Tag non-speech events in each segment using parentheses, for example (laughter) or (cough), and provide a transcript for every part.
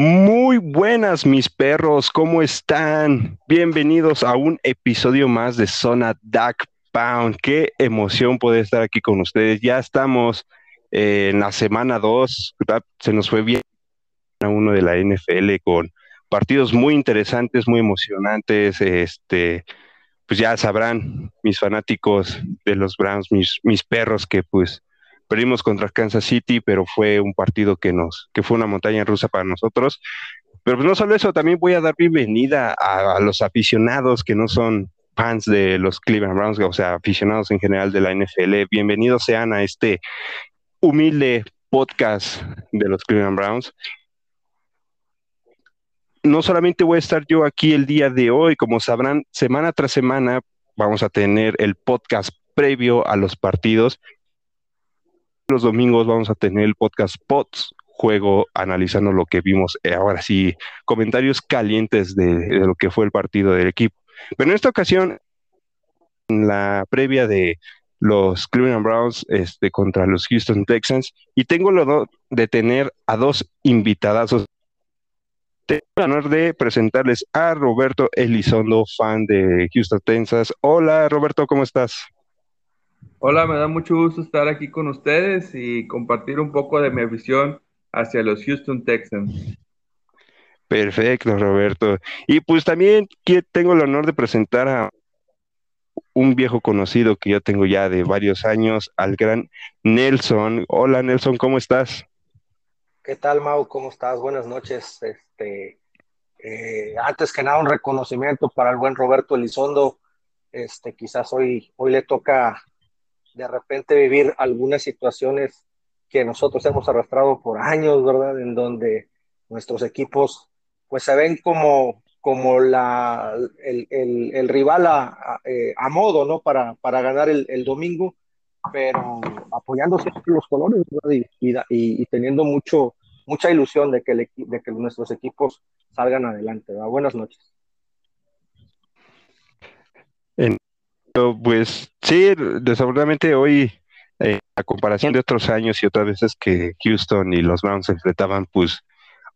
Muy buenas mis perros, ¿cómo están? Bienvenidos a un episodio más de Zona Duck Pound. Qué emoción poder estar aquí con ustedes. Ya estamos eh, en la semana 2, se nos fue bien a uno de la NFL con partidos muy interesantes, muy emocionantes. Este, pues ya sabrán mis fanáticos de los Browns, mis, mis perros que pues Perdimos contra Kansas City, pero fue un partido que nos, que fue una montaña rusa para nosotros. Pero pues no solo eso, también voy a dar bienvenida a, los aficionados que no son fans de los Cleveland Browns, o sea, aficionados en general de la NFL. Bienvenidos sean a este humilde podcast de los Cleveland Browns. No solamente voy a estar yo aquí el día de hoy, como sabrán, semana tras semana vamos a tener el podcast previo a los partidos los domingos vamos a tener el podcast POTS, juego analizando lo que vimos, eh, ahora sí, comentarios calientes de, lo que fue el partido del equipo. Pero en esta ocasión, en la previa de los Cleveland Browns este, contra los Houston Texans, y tengo el honor de tener a dos invitadazos. Tengo el honor de presentarles a Roberto Elizondo, fan de Houston Texans. Hola Roberto, ¿cómo estás? Hola, me da mucho gusto estar aquí con ustedes y compartir un poco de mi visión hacia los Houston Texans. Perfecto, Roberto. Y pues también tengo el honor de presentar a un viejo conocido que yo tengo ya de varios años, al gran Nelson. Hola, Nelson, ¿cómo estás? ¿Qué tal, Mau? ¿Cómo estás? Buenas noches. Este, eh, antes que nada, un reconocimiento para el buen Roberto Elizondo. Este, quizás hoy, hoy le toca de repente vivir algunas situaciones que nosotros hemos arrastrado por años, ¿verdad? En donde nuestros equipos pues se ven como, como la, el, rival a, eh, a, modo, ¿no? Para, para ganar el, domingo, pero apoyándose los colores y, y, teniendo mucho, mucha ilusión de que, de que nuestros equipos salgan adelante. ¿verdad? Buenas noches. Pues sí, desafortunadamente hoy, eh, a comparación de otros años y otras veces que Houston y los Browns se enfrentaban, pues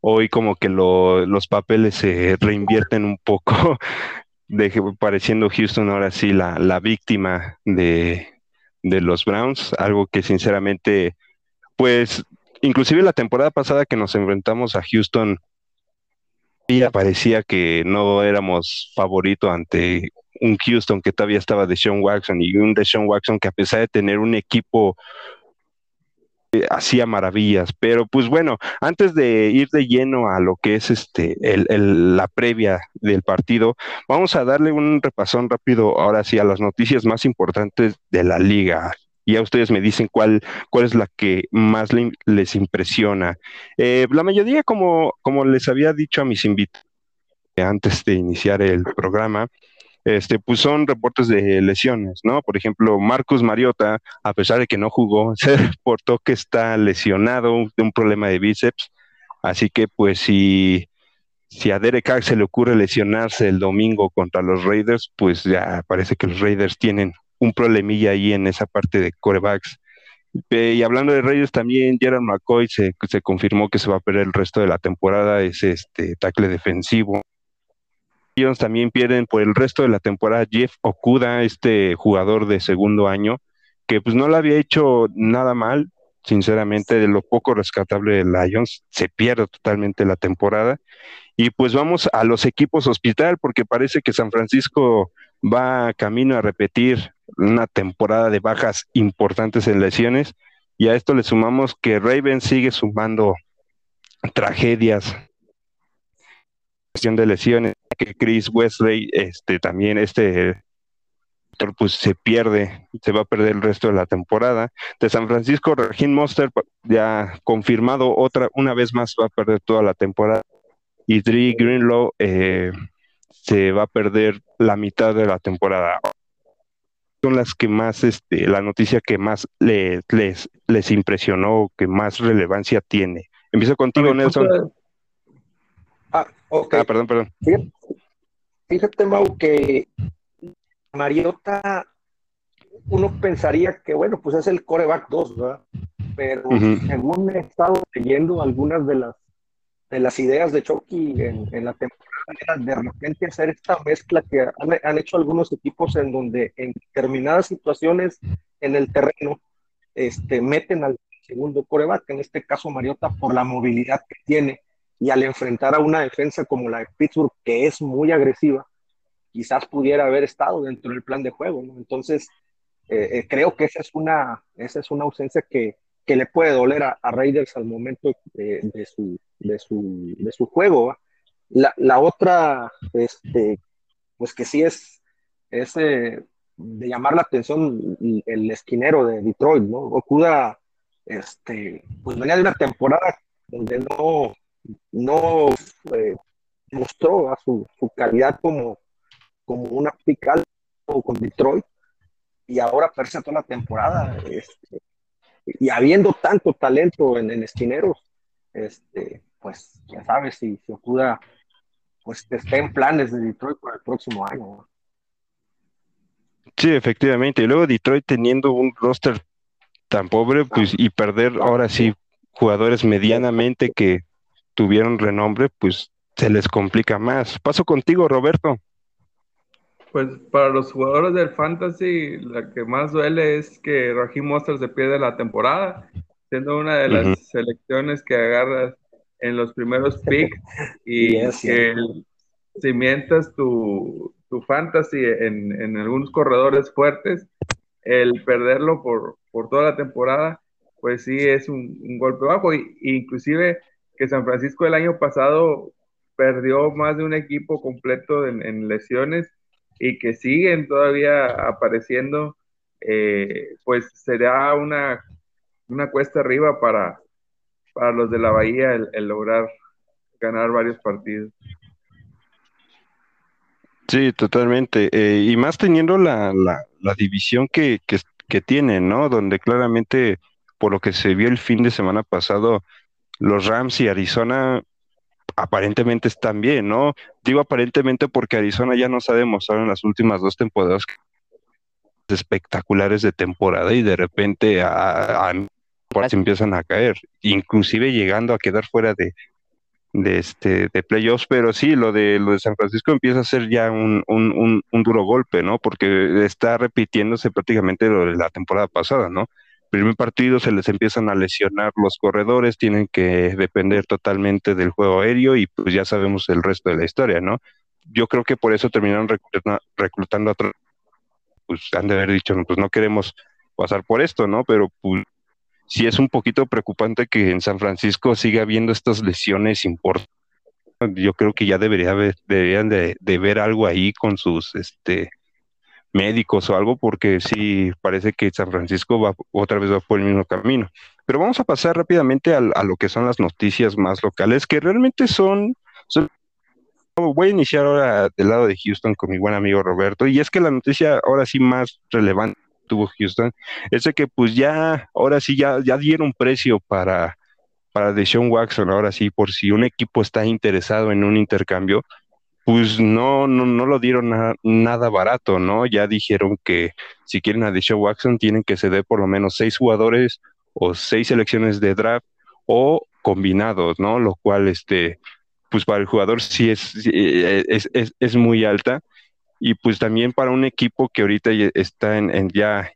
hoy como que los papeles se reinvierten un poco, (laughs) pareciendo Houston ahora sí la, la víctima de, de los Browns, algo que sinceramente, pues inclusive la temporada pasada que nos enfrentamos a Houston, ya parecía que no éramos favorito ante un Houston que todavía estaba de Sean Watson y un de Sean Watson que a pesar de tener un equipo eh, hacía maravillas, pero pues bueno, antes de ir de lleno a lo que es este la previa del partido, vamos a darle un repasón rápido ahora sí a las noticias más importantes de la liga. Y a ustedes me dicen cuál, cuál es la que más les impresiona. Eh, la mayoría, como, como les había dicho a mis invitados antes de iniciar el programa, este, pues son reportes de lesiones, ¿no? Por ejemplo, Marcus Mariota, a pesar de que no jugó, (laughs) se reportó que está lesionado de un problema de bíceps, así que pues si, si a Derek Carr se le ocurre lesionarse el domingo contra los Raiders, pues ya parece que los Raiders tienen un problemilla ahí en esa parte de corebacks. Y hablando de Raiders también, Gerald McCoy se, se confirmó que se va a perder el resto de la temporada, es este tackle defensivo ellos también pierden por el resto de la temporada Jeff Okuda, este jugador de segundo año, que pues no le había hecho nada mal, sinceramente, de lo poco rescatable de Lions, se pierde totalmente la temporada. Y pues vamos a los equipos hospital, porque parece que San Francisco va camino a repetir una temporada de bajas importantes en lesiones. Y a esto le sumamos que Raven sigue sumando tragedias, cuestión de lesiones que Chris Wesley, este, también este pues se pierde, se va a perder el resto de la temporada. De San Francisco, Regin Monster ya confirmado otra, una vez más va a perder toda la temporada. Y Dre Greenlow eh, se va a perder la mitad de la temporada. Son las que más, este, la noticia que más les, les impresionó, que más relevancia tiene. Empiezo contigo, Nelson. Ah, ok. Ah, perdón, perdón. Fíjate, Mau, que Mariota, uno pensaría que, bueno, pues es el coreback 2, ¿verdad? Pero según he estado leyendo algunas de las, de las ideas de Chucky en, en la temporada de repente hacer esta mezcla que han, hecho algunos equipos en donde en determinadas situaciones en el terreno este, meten al segundo coreback, en este caso Mariota, por la movilidad que tiene y al enfrentar a una defensa como la de Pittsburgh, que es muy agresiva, quizás pudiera haber estado dentro del plan de juego. Entonces, eh, eh, creo que esa es una, esa es una ausencia que, que le puede doler a, Raiders al momento de, de, su, de, su, de su juego. La, la, otra, este, pues que sí es, es eh, de llamar la atención el esquinero de Detroit, ¿no? Okuda, este, pues venía de una temporada donde no, no eh, mostró a su, su, calidad como, como una pical con Detroit y ahora perse toda la temporada este, y habiendo tanto talento en, en esquineros, este, pues ya sabes si, si Okuda pues esté en planes de Detroit para el próximo año. Sí, efectivamente. Y luego Detroit teniendo un roster tan pobre, pues, y perder ahora sí jugadores medianamente que tuvieron renombre, pues se les complica más. Paso contigo, Roberto. Pues para los jugadores del Fantasy, la que más duele es que Raheem Monster se pierde la temporada, siendo una de las selecciones que agarras en los primeros (laughs) picks y que cimientas tu, tu fantasy en, en, algunos corredores fuertes, el perderlo por, por, toda la temporada, pues sí es un, un golpe bajo. Y, inclusive que San Francisco el año pasado perdió más de un equipo completo en, lesiones y que siguen todavía apareciendo, eh, pues será una, una cuesta arriba para, para los de la Bahía el, lograr ganar varios partidos. Sí, totalmente. Eh, y más teniendo la, la, división que, que, que tienen, ¿no? Donde claramente, por lo que se vio el fin de semana pasado, los Rams y Arizona aparentemente están bien, ¿no? Digo aparentemente porque Arizona ya nos ha demostrado en las últimas dos temporadas espectaculares de temporada y de repente a, se empiezan a caer, inclusive llegando a quedar fuera de, este de playoffs, pero sí, lo de lo de San Francisco empieza a ser ya un, un, un, duro golpe, ¿no? Porque está repitiéndose prácticamente lo de la temporada pasada, ¿no? Primer partido se les empiezan a lesionar los corredores, tienen que depender totalmente del juego aéreo y pues ya sabemos el resto de la historia, ¿no? Yo creo que por eso terminaron reclutando, a otros, pues han de haber dicho, pues no queremos pasar por esto, ¿no? Pero pues sí es un poquito preocupante que en San Francisco siga habiendo estas lesiones importantes. Yo creo que ya debería deberían de, ver algo ahí con sus este, médicos o algo, porque sí parece que San Francisco va otra vez va por el mismo camino. Pero vamos a pasar rápidamente a, lo que son las noticias más locales, que realmente son, son voy a iniciar ahora del lado de Houston con mi buen amigo Roberto, y es que la noticia ahora sí más relevante tuvo Houston, es de que pues ya, ahora sí, ya, ya dieron precio para, para Deshaun Watson, ahora sí, por si un equipo está interesado en un intercambio, pues no, no, no lo dieron nada barato, ¿no? Ya dijeron que si quieren a Deshaun Watson tienen que ceder por lo menos seis jugadores o seis selecciones de draft o combinados, ¿no? Lo cual, este, pues para el jugador sí es, es, es, es muy alta y pues también para un equipo que ahorita está en, ya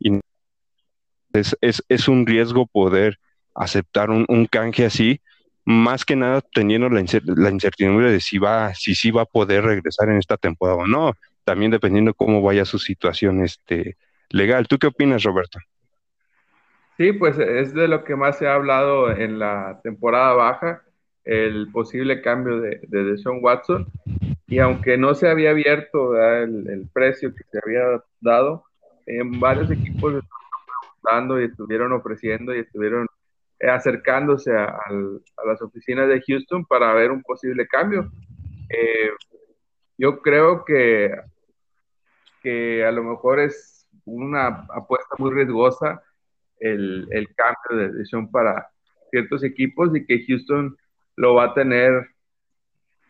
es, es, es, un riesgo poder aceptar un, canje así, más que nada teniendo la, incertidumbre de si va, si sí va a poder regresar en esta temporada o no, también dependiendo cómo vaya su situación este, legal. ¿Tú qué opinas, Roberto? Sí, pues es de lo que más se ha hablado en la temporada baja, el posible cambio de, de Watson y aunque no se había abierto el, precio que se había dado, en varios equipos estuvieron preguntando y estuvieron ofreciendo y estuvieron acercándose a, las oficinas de Houston para ver un posible cambio. Eh, yo creo que, que a lo mejor es una apuesta muy riesgosa el, el cambio de decisión para ciertos equipos y que Houston lo va a tener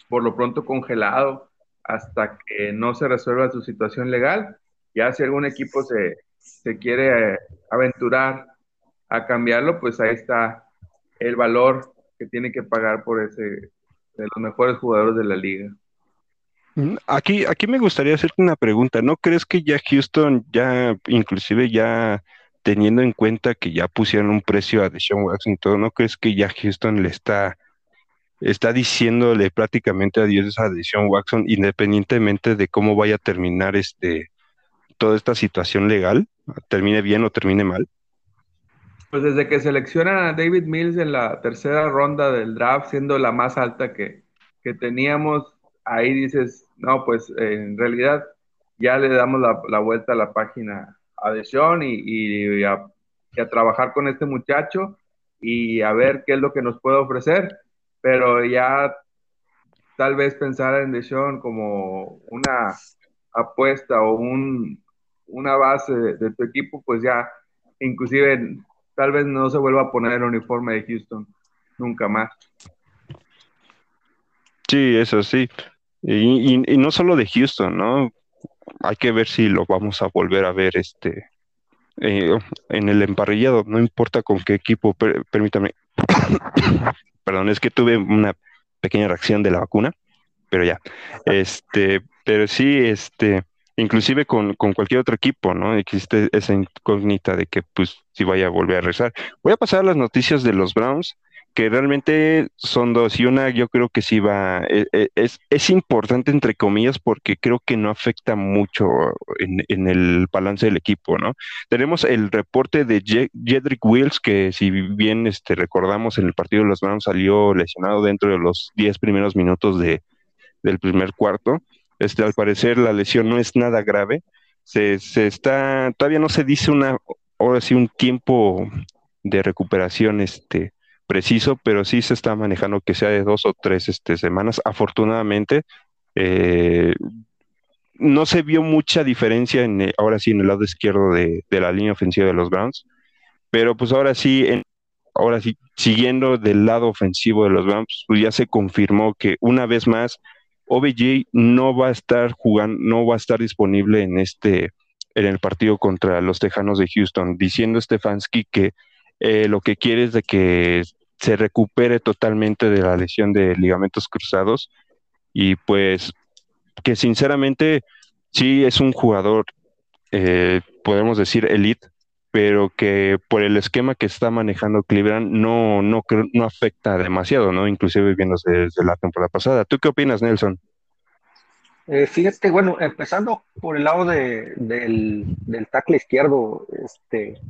por lo pronto congelado hasta que no se resuelva su situación legal. Ya si algún equipo se, quiere eh, aventurar a cambiarlo, pues ahí está el valor que tiene que pagar por ese, de los mejores jugadores de la liga. Mm, aquí, aquí me gustaría hacerte una pregunta. ¿No crees que ya Houston, ya inclusive ya teniendo en cuenta que ya pusieron un precio a Deshaun Watson y todo, ¿no crees que ya Houston le está, está diciéndole prácticamente adiós a Deshaun Watson independientemente de cómo vaya a terminar este toda esta situación legal, termine bien o termine mal? Pues desde que seleccionan a David Mills en la tercera ronda del draft, siendo la más alta que, teníamos, ahí dices, no, pues en realidad ya le damos la, vuelta a la página a Deshaun y, y, a, trabajar con este muchacho y a ver qué es lo que nos puede ofrecer. Pero ya tal vez pensar en Deshaun como una apuesta o un, una base de, tu equipo, pues ya inclusive tal vez no se vuelva a poner el uniforme de Houston nunca más. Sí, eso sí. Y, no solo de Houston, ¿no? Hay que ver si lo vamos a volver a ver este eh, en el emparrillado, no importa con qué equipo, permítame. (coughs) Perdón, es que tuve una pequeña reacción de la vacuna, pero ya. Este, pero sí, este, inclusive con, cualquier otro equipo, ¿no? Existe esa incógnita de que pues si vaya a volver a rezar. Voy a pasar a las noticias de los Browns, que realmente son dos, y una yo creo que sí va, e, e, es, es, importante entre comillas porque creo que no afecta mucho en, el balance del equipo, ¿no? Tenemos el reporte de Jedrick Wills, que si bien este, recordamos en el partido de los Browns salió lesionado dentro de los 10 primeros minutos de, del primer cuarto. Este, al parecer la lesión no es nada grave. Se, está, todavía no se dice una, ahora sí, un tiempo de recuperación este, preciso, pero sí se está manejando que sea de dos o tres este, semanas. Afortunadamente, eh, no se vio mucha diferencia en, ahora sí en el lado izquierdo de, de, la línea ofensiva de los Browns, pero pues ahora sí, en, ahora sí, siguiendo del lado ofensivo de los Browns, pues ya se confirmó que una vez más OBJ no va a estar jugando, no va a estar disponible en este, en el partido contra los Tejanos de Houston, diciendo Stefanski que eh, lo que quiere es de que se recupere totalmente de la lesión de ligamentos cruzados y pues que sinceramente sí es un jugador, eh, podemos decir elite, pero que por el esquema que está manejando Cleveland no, no, no afecta demasiado, ¿no? Inclusive viéndose desde la temporada pasada. ¿Tú qué opinas, Nelson? Eh, fíjate, bueno, empezando por el lado de, del, del tackle izquierdo, este,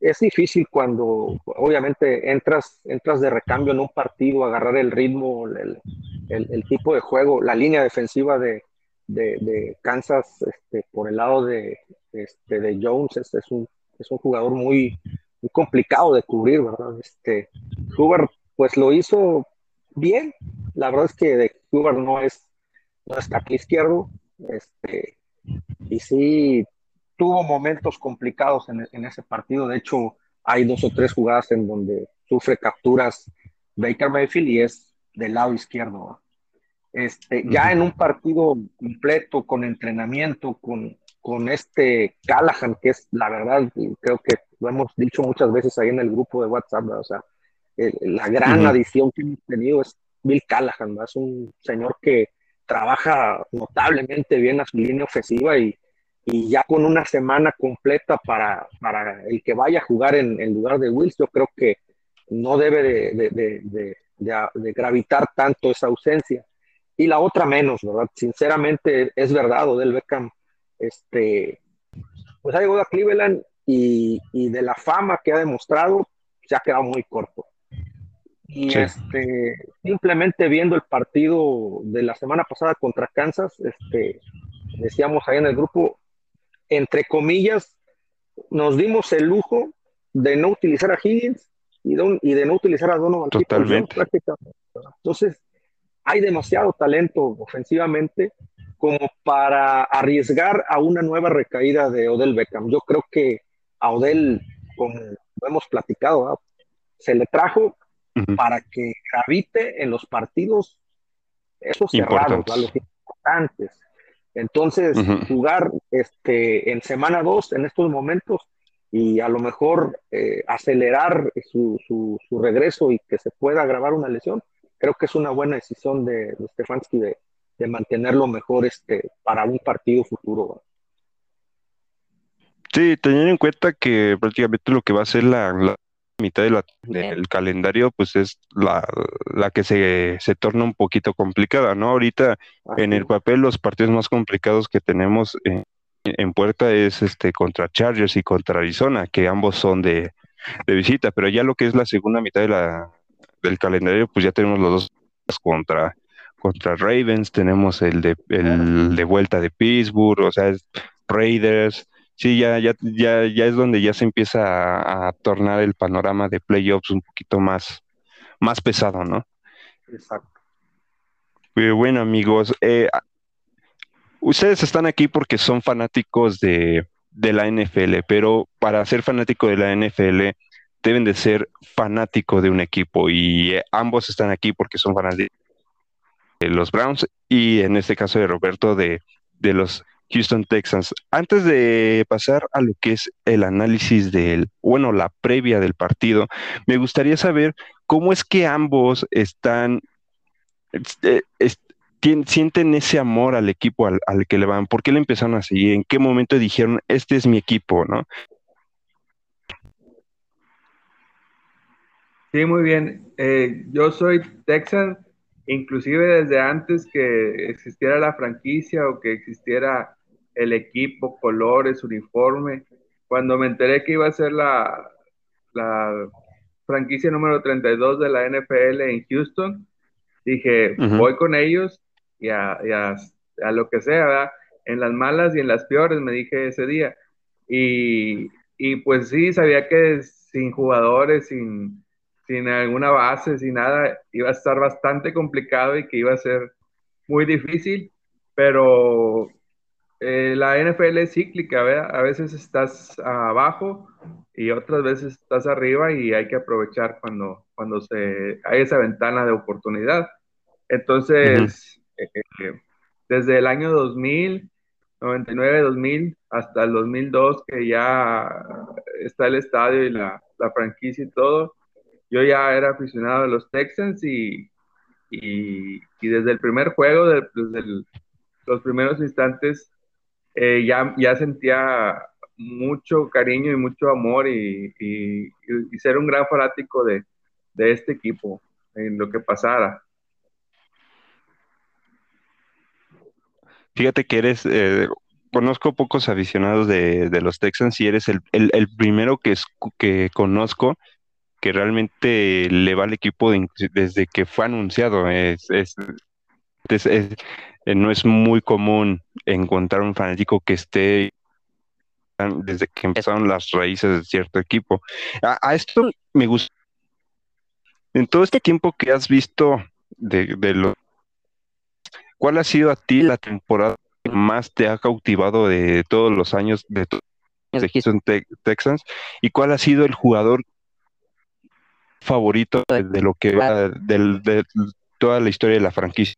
es difícil cuando obviamente entras, entras de recambio en un partido, agarrar el ritmo, el, el, tipo de juego, la línea defensiva de, de, Kansas este, por el lado de, este, de Jones, este es un, es un jugador muy, muy complicado de cubrir, ¿verdad? Este, Huber pues lo hizo bien, la verdad es que de no es, no está aquí izquierdo, este, y sí tuvo momentos complicados en, en, ese partido, de hecho hay dos o tres jugadas en donde sufre capturas Baker Mayfield y es del lado izquierdo. Este, ya en un partido completo, con entrenamiento, con, con este Callahan, que es la verdad, creo que lo hemos dicho muchas veces ahí en el grupo de WhatsApp, o sea, la gran adición que hemos tenido es Bill Callahan, es un señor que trabaja notablemente bien a su línea ofensiva y, y ya con una semana completa para, para, el que vaya a jugar en, en lugar de Wills, yo creo que no debe de, de, de, de, gravitar tanto esa ausencia. Y la otra menos, ¿verdad? Sinceramente es verdad, Odell Beckham este, pues ha llegado a Cleveland y, y, de la fama que ha demostrado, se ha quedado muy corto. Y este, simplemente viendo el partido de la semana pasada contra Kansas, este, decíamos ahí en el grupo, entre comillas, nos dimos el lujo de no utilizar a Higgins y de, y de no utilizar a Donovan. Totalmente. Entonces, hay demasiado talento ofensivamente como para arriesgar a una nueva recaída de Odell Beckham. Yo creo que a Odell, como lo hemos platicado, se le trajo para que gravite en los partidos esos cerrados, los importantes. Entonces, jugar este, en semana 2 en estos momentos y a lo mejor eh, acelerar su, su, su regreso y que se pueda grabar una lesión, creo que es una buena decisión de, Stefanski de, mantenerlo mejor este, para un partido futuro. Sí, teniendo en cuenta que prácticamente lo que va a ser la, mitad del calendario, pues es la, que se, se, torna un poquito complicada, ¿no? Ahorita en el papel los partidos más complicados que tenemos en puerta es este contra Chargers y contra Arizona, que ambos son de, de visita, pero ya lo que es la segunda mitad de la, del calendario, pues ya tenemos los dos contra, contra Ravens, tenemos el de, el de vuelta de Pittsburgh, o sea, Raiders, sí, ya, ya, ya, ya es donde ya se empieza a, tornar el panorama de playoffs un poquito más, más pesado, ¿no? Exacto. bueno, amigos, eh, ustedes están aquí porque son fanáticos de, de la NFL, pero para ser fanático de la NFL deben de ser fanático de un equipo y eh, ambos están aquí porque son fanáticos de los Browns y en este caso de Roberto de, de los Houston Texans. Antes de pasar a lo que es el análisis del, bueno, la previa del partido, me gustaría saber cómo es que ambos están, este, sienten ese amor al equipo al, que le van? ¿Por qué le empezaron a seguir? ¿En qué momento dijeron, este es mi equipo, no? Sí, muy bien. Eh, yo soy Texan, inclusive desde antes que existiera la franquicia o que existiera el equipo, colores, uniforme. Cuando me enteré que iba a ser la, la franquicia número 32 de la NFL en Houston, dije, voy con ellos y a, lo que sea, ¿verdad? En las malas y en las peores, me dije ese día. Y, pues sí, sabía que sin jugadores, sin, sin alguna base, sin nada, iba a estar bastante complicado y que iba a ser muy difícil, pero eh, la NFL es cíclica, ¿verdad? A veces estás abajo y otras veces estás arriba y hay que aprovechar cuando, cuando se, hay esa ventana de oportunidad. Entonces, eh, desde el año 2000, 99, 2000, hasta el 2002, que ya está el estadio y la, franquicia y todo, yo ya era aficionado a los Texans y, y, desde el primer juego, desde los primeros instantes, eh, ya, ya sentía mucho cariño y mucho amor y, y, ser un gran fanático de, de este equipo en lo que pasara. Fíjate que eres, eh, conozco pocos aficionados de, los Texans y eres el, primero que, que conozco que realmente le va al equipo desde que fue anunciado. Es, es, eh, no es muy común encontrar un fanático que esté desde que empezaron las raíces de cierto equipo. A, a esto me gusta. En todo este tiempo que has visto de, de los ¿Cuál ha sido a ti la temporada que más te ha cautivado de todos los años de, de Houston Texans? ¿Y cuál ha sido el jugador favorito de, lo que va de, toda la historia de la franquicia?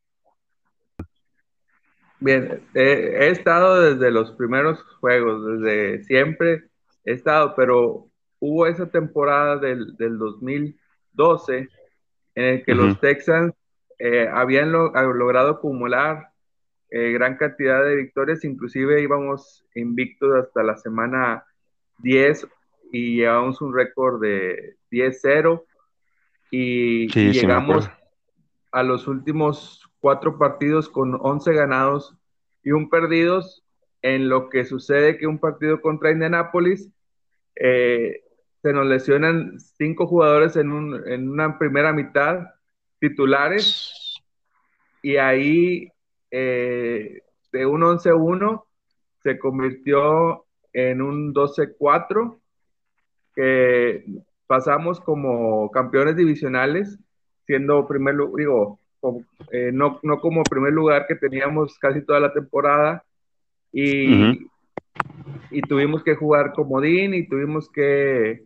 Bien, he estado desde los primeros juegos, desde siempre he estado, pero hubo esa temporada del, 2012 en el que los Texans eh, habían logrado acumular eh, gran cantidad de victorias, inclusive íbamos invictos hasta la semana 10 y llevamos un récord de 10-0 y, llegamos a los últimos cuatro partidos con 11 ganados y un perdidos en lo que sucede que un partido contra Indianapolis eh, se nos lesionan cinco jugadores en, un, en una primera mitad titulares y ahí eh, de un 11-1 se convirtió en un 12-4 que pasamos como campeones divisionales siendo primer lugar, digo, eh, no, no, como primer lugar que teníamos casi toda la temporada y, y tuvimos que jugar comodín y tuvimos que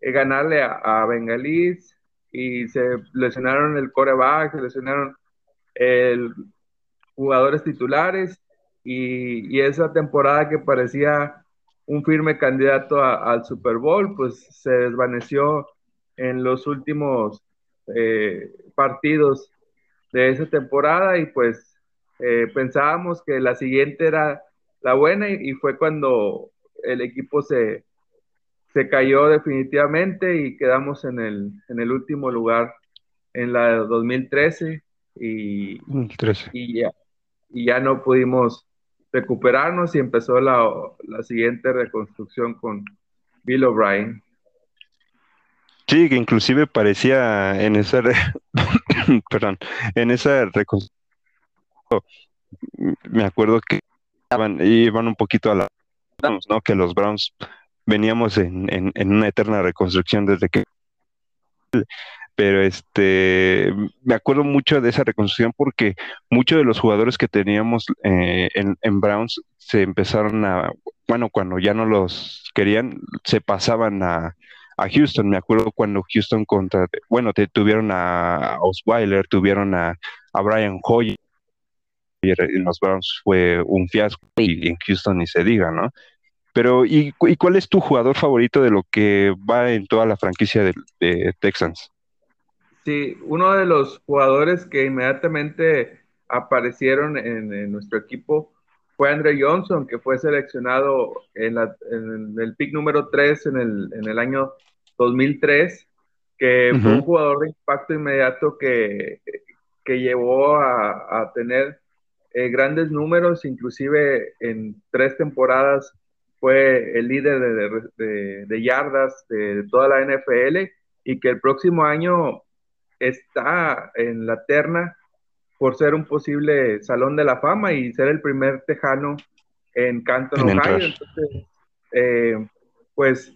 eh, ganarle a, a Bengalís y se lesionaron el coreback, se lesionaron el jugadores titulares y, esa temporada que parecía un firme candidato al Super Bowl, pues se desvaneció en los últimos eh, partidos de esa temporada y pues eh, pensábamos que la siguiente era la buena y, fue cuando el equipo se, se cayó definitivamente y quedamos en el, en el último lugar en la 2013 y, y, ya, y ya no pudimos recuperarnos y empezó la, la siguiente reconstrucción con Bill O'Brien. Sí, que inclusive parecía en esa, (coughs) perdón, en esa reconstrucción, me acuerdo que iban, un poquito a la. Que los Browns veníamos en, en una eterna reconstrucción desde que pero este me acuerdo mucho de esa reconstrucción porque muchos de los jugadores que teníamos eh, en, Browns se empezaron a, bueno, cuando ya no los querían, se pasaban a, Houston. Me acuerdo cuando Houston contra, bueno, te, tuvieron a Osweiler, tuvieron a, Brian Hoyer. En los Browns fue un fiasco y en Houston ni se diga, ¿no? Pero, ¿y, cuál es tu jugador favorito de lo que va en toda la franquicia de Texans? Sí, uno de los jugadores que inmediatamente aparecieron en, nuestro equipo fue Andre Johnson, que fue seleccionado en, el pick número 3 en el, año 2003, que fue un jugador de impacto inmediato que, que llevó a, tener eh, grandes números, inclusive en tres temporadas fue el líder de, de yardas de toda la NFL y que el próximo año está en la terna por ser un posible salón de la fama y ser el primer tejano en Canton, Ohio. Entonces, eh, pues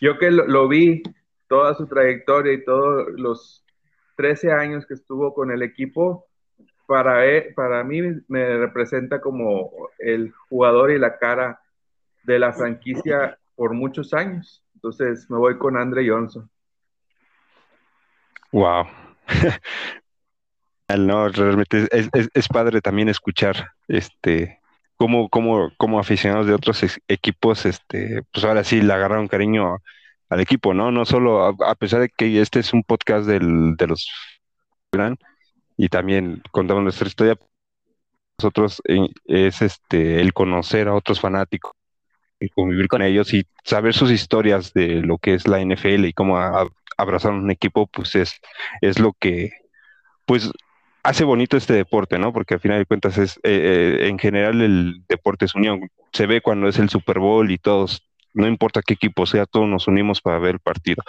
yo que lo, vi toda su trayectoria y todos los 13 años que estuvo con el equipo, para, e, para mí me representa como el jugador y la cara de la franquicia por muchos años. Entonces me voy con Andre Johnson. Wow. (laughs) no, realmente es, padre también escuchar este cómo, cómo, cómo aficionados de otros equipos, este, pues ahora sí le agarraron cariño al equipo, ¿no? No solo, a, pesar de que este es un podcast del, de los y también contamos nuestra historia, nosotros eh, es este el conocer a otros fanáticos y convivir con ellos y saber sus historias de lo que es la NFL y cómo abrazar un equipo, pues es, es lo que, pues, hace bonito este deporte, ¿no? Porque al final de cuentas es, eh, eh, en general el deporte es unión. Se ve cuando es el Super Bowl y todos, no importa qué equipo sea, todos nos unimos para ver el partido.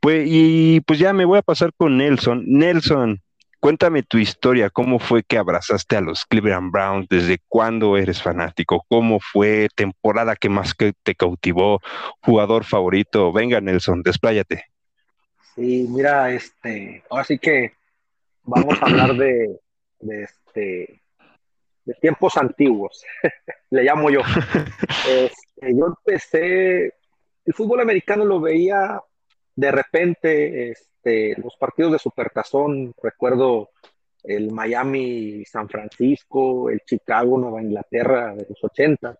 Pues, y pues ya me voy a pasar con Nelson. Nelson, cuéntame tu historia, cómo fue que abrazaste a los Cleveland Browns, desde cuándo eres fanático, cómo fue, temporada que más que te cautivó, jugador favorito. Venga, Nelson, despláyate. Sí, mira, este, ahora sí que vamos a hablar de, este, de tiempos antiguos, (laughs) le llamo yo. Este, yo empecé, el fútbol americano lo veía de repente, este, los partidos de Supertazón, recuerdo el Miami, San Francisco, el Chicago, Nueva Inglaterra de los 80,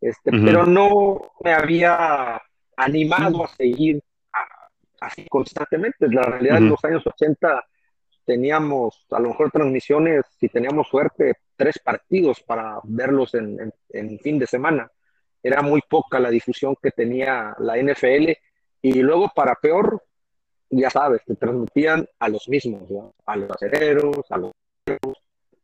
este, pero no me había animado a seguir así constantemente. La realidad, en los años 80 teníamos a lo mejor transmisiones, si teníamos suerte, tres partidos para verlos en, en, fin de semana. Era muy poca la difusión que tenía la NFL y luego para peor, ya sabes, te transmitían a los mismos, a los acereros, a los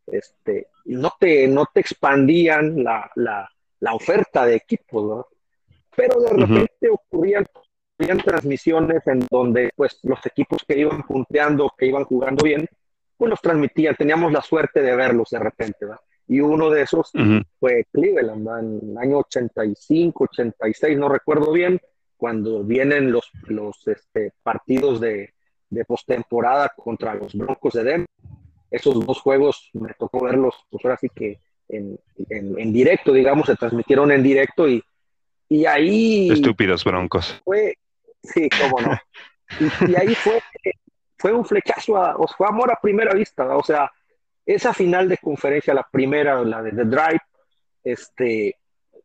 este, no te, no te expandían la, la, la oferta de equipos, pero de repente ocurrían habían transmisiones en donde pues los equipos que iban punteando, que iban jugando bien, pues los transmitían, teníamos la suerte de verlos de repente, ¿verdad? Y uno de esos fue Cleveland, en el año 85, 86, no recuerdo bien, cuando vienen los, los este, partidos de, de postemporada contra los Broncos de Denver. Esos dos juegos me tocó verlos, pues ahora sí que en, en, en directo, digamos, se transmitieron en directo y, y ahí... Estúpidos Broncos. Fue, Sí, cómo no. Y, ahí fue, fue un flechazo, a, o fue amor a primera vista, o sea, esa final de conferencia, la primera, la de The Drive, este,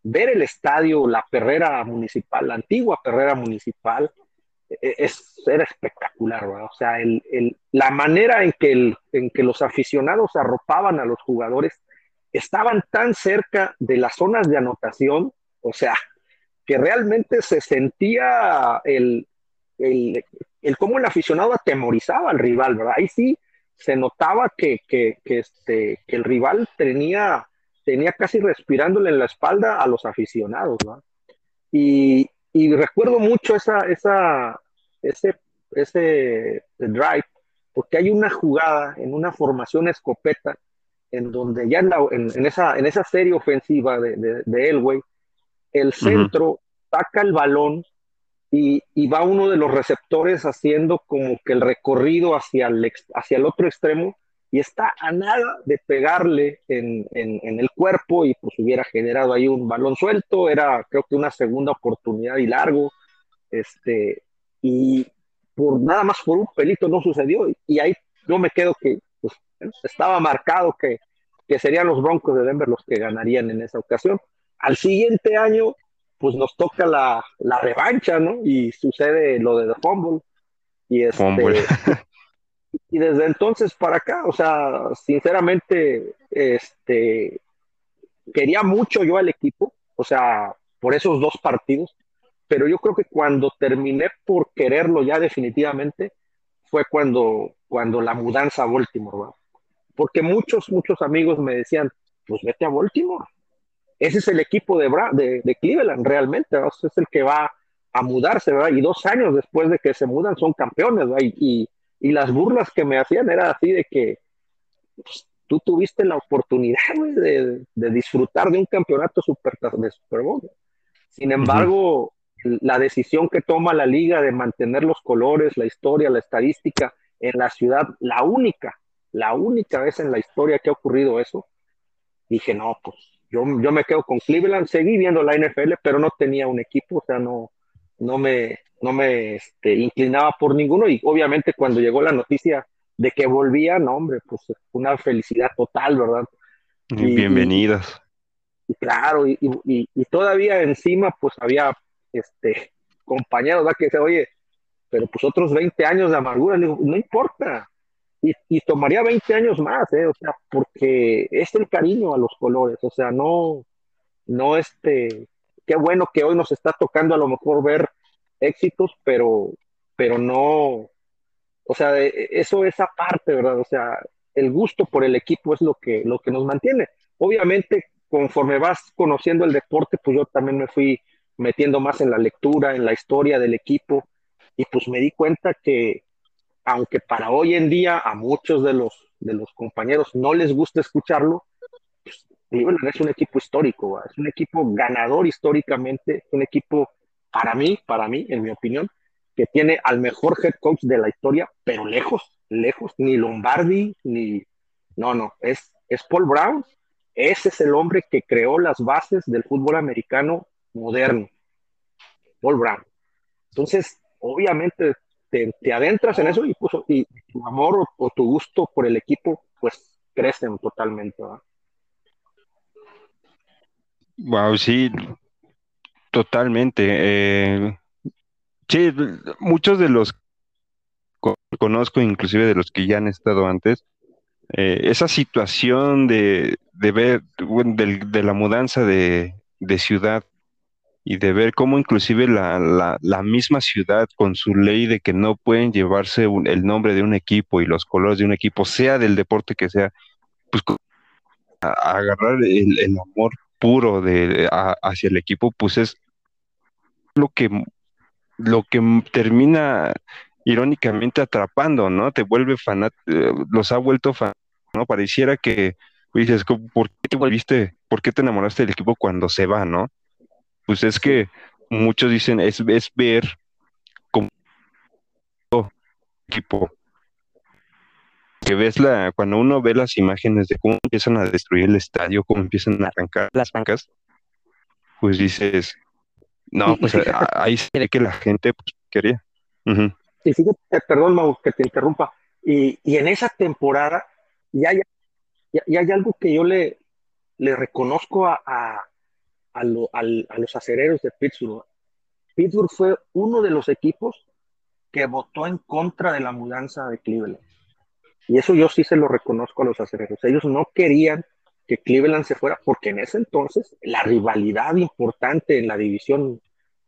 ver el estadio, la perrera municipal, la antigua perrera municipal, e, es, era espectacular, o sea, el, el, la manera en que, el, en que los aficionados arropaban a los jugadores estaban tan cerca de las zonas de anotación, o sea, que realmente se sentía el, el, el cómo el aficionado atemorizaba al rival, ¿verdad? Ahí sí se notaba que, que, que, este, que el rival tenía, tenía casi respirándole en la espalda a los aficionados, ¿verdad? Y, y recuerdo mucho esa, esa, ese, ese drive, porque hay una jugada en una formación escopeta, en donde ya en, en, esa, en esa serie ofensiva de, de Elway, el centro saca el balón y, y, va uno de los receptores haciendo como que el recorrido hacia el, hacia el otro extremo y está a nada de pegarle en, en, en, el cuerpo y pues hubiera generado ahí un balón suelto, era creo que una segunda oportunidad y largo, este, y por nada más por un pelito no sucedió. Y ahí yo me quedo que pues, estaba marcado que, que serían los Broncos de Denver los que ganarían en esa ocasión. Al siguiente año, pues nos toca la, la revancha, ¿no? Y sucede lo de The Fumble. Y este, Fumble. (laughs) y desde entonces para acá, o sea, sinceramente, este, quería mucho yo al equipo, o sea, por esos dos partidos, pero yo creo que cuando terminé por quererlo ya definitivamente, fue cuando, cuando la mudanza a Baltimore, ¿verdad? porque muchos, muchos amigos me decían, pues vete a Baltimore, ese es el equipo de, de, de Cleveland realmente, ¿verdad? es el que va a mudarse, ¿verdad? Y dos años después de que se mudan son campeones, ¿verdad? Y, y, y las burlas que me hacían era así de que pues, tú tuviste la oportunidad de, de, disfrutar de un campeonato super, de Super Bowl. Sin embargo, uh -huh. la decisión que toma la liga de mantener los colores, la historia, la estadística en la ciudad, la única, la única vez en la historia que ha ocurrido eso, dije, no, pues yo, yo me quedo con Cleveland, seguí viendo la NFL, pero no tenía un equipo, o sea, no, no me, no me este, inclinaba por ninguno y obviamente cuando llegó la noticia de que volvía, no hombre, pues una felicidad total, ¿verdad? Y, Bienvenidos. Y, y claro, y, y, todavía encima pues había este compañeros, ¿verdad? Que dice, oye, pero pues otros 20 años de amargura, le digo, no importa, y, tomaría 20 años más, ¿eh? o sea, porque es el cariño a los colores, o sea, no, no este, qué bueno que hoy nos está tocando a lo mejor ver éxitos, pero, pero no, o sea, eso es aparte, ¿verdad? O sea, el gusto por el equipo es lo que, lo que nos mantiene. Obviamente, conforme vas conociendo el deporte, pues yo también me fui metiendo más en la lectura, en la historia del equipo, y pues me di cuenta que, aunque para hoy en día a muchos de los, de los compañeros no les gusta escucharlo, pues, Cleveland es un equipo histórico, ¿va? es un equipo ganador históricamente, un equipo para mí, para mí, en mi opinión, que tiene al mejor head coach de la historia, pero lejos, lejos, ni Lombardi, ni, no, no, es, es Paul Brown, ese es el hombre que creó las bases del fútbol americano moderno, Paul Brown. Entonces, obviamente, te, adentras en eso y, pues, y tu amor o, tu gusto por el equipo, pues, crecen totalmente. Wow, sí, totalmente. Eh, sí, muchos de los conozco, inclusive de los que ya han estado antes, eh, esa situación de, de ver, de, de, la mudanza de, de, ciudad y de ver cómo inclusive la, la, la, misma ciudad con su ley de que no pueden llevarse un, el nombre de un equipo y los colores de un equipo, sea del deporte que sea, pues a, a agarrar el, el, amor puro de, a, hacia el equipo, pues es lo que, lo que termina irónicamente atrapando, ¿no? Te vuelve fanat, los ha vuelto fan, ¿no? Pareciera que dices, ¿por qué te volviste, por qué te enamoraste del equipo cuando se va, ¿no? Pues es que muchos dicen, es, es ver como equipo que ves la, cuando uno ve las imágenes de cómo empiezan a destruir el estadio, cómo empiezan a arrancar las bancas, pues dices, no, pues fíjate, ahí se ve que la gente pues, quería. Uh -huh. Y fíjate, perdón, Mau, que te interrumpa, y, y en esa temporada ya hay, ya, ya hay, algo que yo le, le reconozco a, a, a, lo, a, los acereros de Pittsburgh. Pittsburgh fue uno de los equipos que votó en contra de la mudanza de Cleveland. Y eso yo sí se lo reconozco a los acereros. Ellos no querían que Cleveland se fuera porque en ese entonces la rivalidad importante en la división,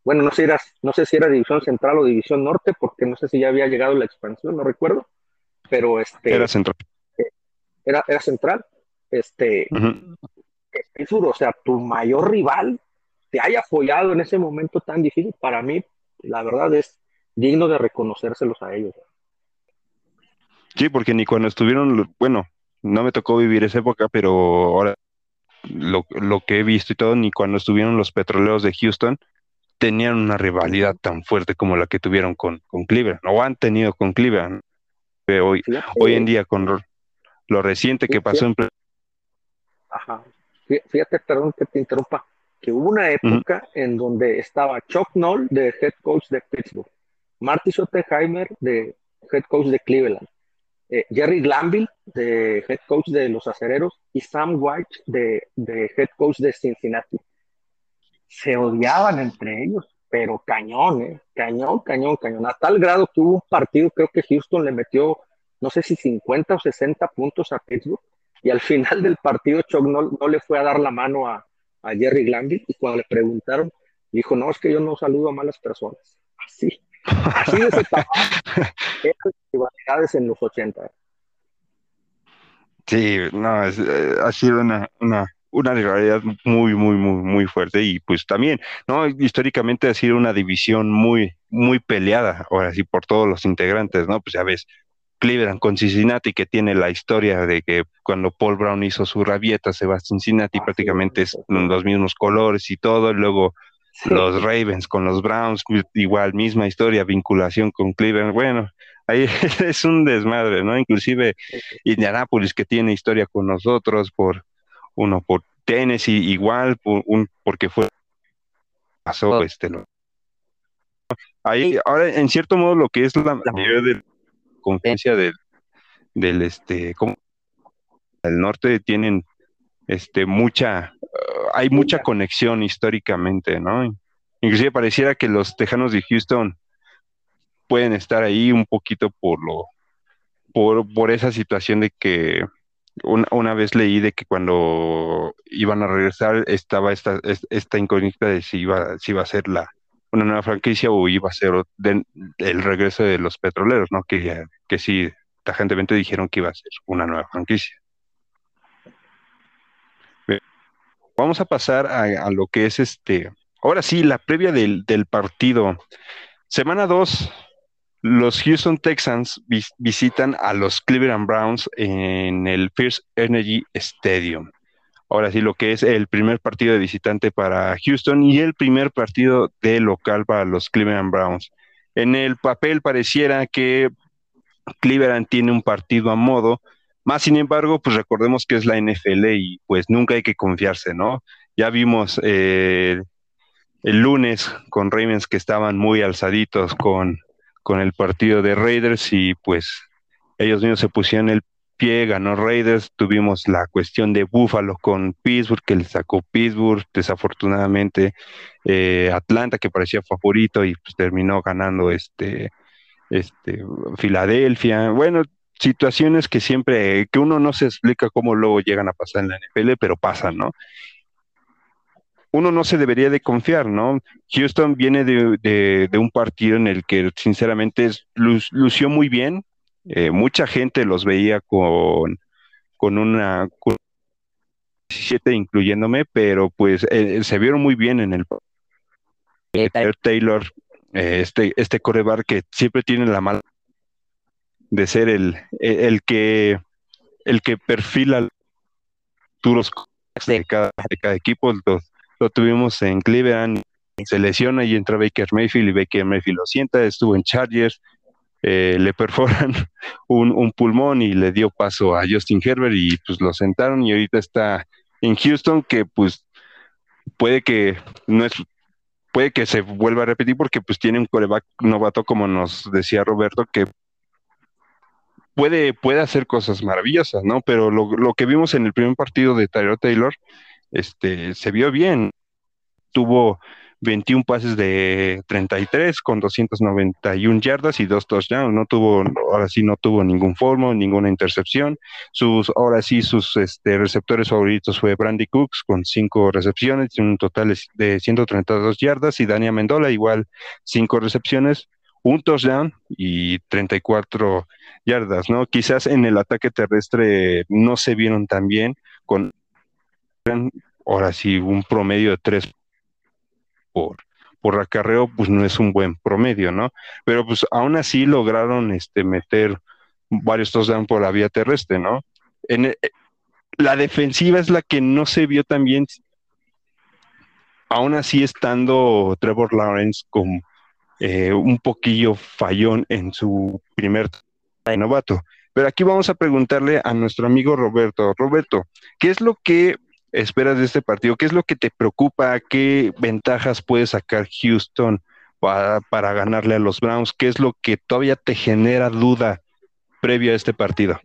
bueno, no sé, era, no sé si era división central o división norte, porque no sé si ya había llegado la expansión, no recuerdo, pero este... Era central. Era, era central. Este, es duro, o sea, tu mayor rival te haya apoyado en ese momento tan difícil, para mí, la verdad es digno de reconocérselos a ellos. Sí, porque ni cuando estuvieron, bueno, no me tocó vivir esa época, pero ahora lo, que he visto y todo, ni cuando estuvieron los petroleros de Houston, tenían una rivalidad tan fuerte como la que tuvieron con, con Cleveland, o han tenido con Cleveland. Hoy, hoy en día, con lo, reciente que pasó en... Ajá. Fíjate, perdón que te interrumpa, que hubo una época en donde estaba Chuck Noll de head coach de Pittsburgh, Marty Schottenheimer de head coach de Cleveland, eh, Jerry Glanville de head coach de los Acereros y Sam White de, head coach de Cincinnati. Se odiaban entre ellos, pero cañón, ¿eh? cañón, cañón, cañón, a tal grado que hubo un partido, creo que Houston le metió, no sé si 50 o 60 puntos a Pittsburgh, y al final del partido Chuck no, no le fue a dar la mano a, a Jerry Glanville y cuando le preguntaron, dijo, no, es que yo no saludo a malas personas. Así, así de ese tamaño, (laughs) esas rivalidades en los 80. Sí, no, eh, ha sido una, una, una rivalidad muy, muy, muy, muy fuerte y pues también, ¿no? Históricamente ha sido una división muy, muy peleada, ahora sí, por todos los integrantes, ¿no? Pues ya ves, Cleveland con Cincinnati, que tiene la historia de que cuando Paul Brown hizo su rabieta se va a Cincinnati, prácticamente es los mismos colores y todo, luego los Ravens con los Browns, igual misma historia, vinculación con Cleveland, bueno, ahí (laughs) es un desmadre, ¿no? Inclusive Indianapolis que tiene historia con nosotros por uno por Tennessee igual por un porque fue pasó oh. este ahí ahora en cierto modo lo que es la mayoría de confianza del, del este, como el norte tienen este mucha, uh, hay mucha conexión históricamente, ¿no? Inclusive pareciera que los tejanos de Houston pueden estar ahí un poquito por lo, por, por esa situación de que una, una, vez leí de que cuando iban a regresar estaba esta, esta incógnita de si iba, si iba a ser la, una nueva franquicia o iba a ser el regreso de los petroleros, ¿no? Que, que sí, tajantemente dijeron que iba a ser una nueva franquicia. Vamos a pasar a, lo que es este, ahora sí, la previa del, partido. Semana 2, los Houston Texans visitan a los Cleveland Browns en el First Energy Stadium ahora sí lo que es el primer partido de visitante para Houston y el primer partido de local para los Cleveland Browns. En el papel pareciera que Cleveland tiene un partido a modo, más sin embargo, pues recordemos que es la NFL y pues nunca hay que confiarse, ¿no? Ya vimos eh, el lunes con Ravens que estaban muy alzaditos con, con el partido de Raiders y pues ellos mismos se pusieron el ganó Raiders, tuvimos la cuestión de Buffalo con Pittsburgh, que le sacó Pittsburgh, desafortunadamente eh, Atlanta, que parecía favorito y pues terminó ganando este, este, Filadelfia. Bueno, situaciones que siempre, que uno no se explica cómo luego llegan a pasar en la NFL, pero pasan, ¿no? Uno no se debería de confiar, ¿no? Houston viene de, de, un partido en el que sinceramente lució muy bien, eh, mucha gente los veía con, con una 17, incluyéndome, pero pues eh, se vieron muy bien en el Taylor, eh, este, este corebar que siempre tiene la mala de ser el, el, que el que perfila duros de cada, de cada equipo. Lo, lo, tuvimos en Cleveland, se lesiona y entra Baker Mayfield y Baker Mayfield lo sienta, estuvo en Chargers, eh, le perforan (laughs) un, pulmón y le dio paso a Justin Herbert y pues lo sentaron y ahorita está en Houston que pues puede que no es puede que se vuelva a repetir porque pues tiene un coreback novato como nos decía Roberto que puede, puede hacer cosas maravillosas, ¿no? Pero lo, lo que vimos en el primer partido de Tyler Taylor, este, se vio bien. Tuvo 21 pases de 33 con 291 yardas y dos touchdowns. No tuvo, ahora sí no tuvo ningún formo, ninguna intercepción. Sus, ahora sí, sus este, receptores favoritos fue Brandy Cooks con cinco recepciones, un total de 132 yardas y Dania Mendola igual cinco recepciones, un touchdown y 34 yardas, ¿no? Quizás en el ataque terrestre no se vieron tan bien con ahora sí un promedio de tres por, por acarreo, pues no es un buen promedio, ¿no? Pero pues aún así lograron este, meter varios touchdowns por la vía terrestre, ¿no? En eh, la defensiva es la que no se vio tan bien, aún así estando Trevor Lawrence con eh, un poquillo fallón en su primer novato. Pero aquí vamos a preguntarle a nuestro amigo Roberto. Roberto, ¿qué es lo que esperas de este partido? ¿Qué es lo que te preocupa? ¿Qué ventajas puede sacar Houston para, ganarle a los Browns? ¿Qué es lo que todavía te genera duda previo a este partido?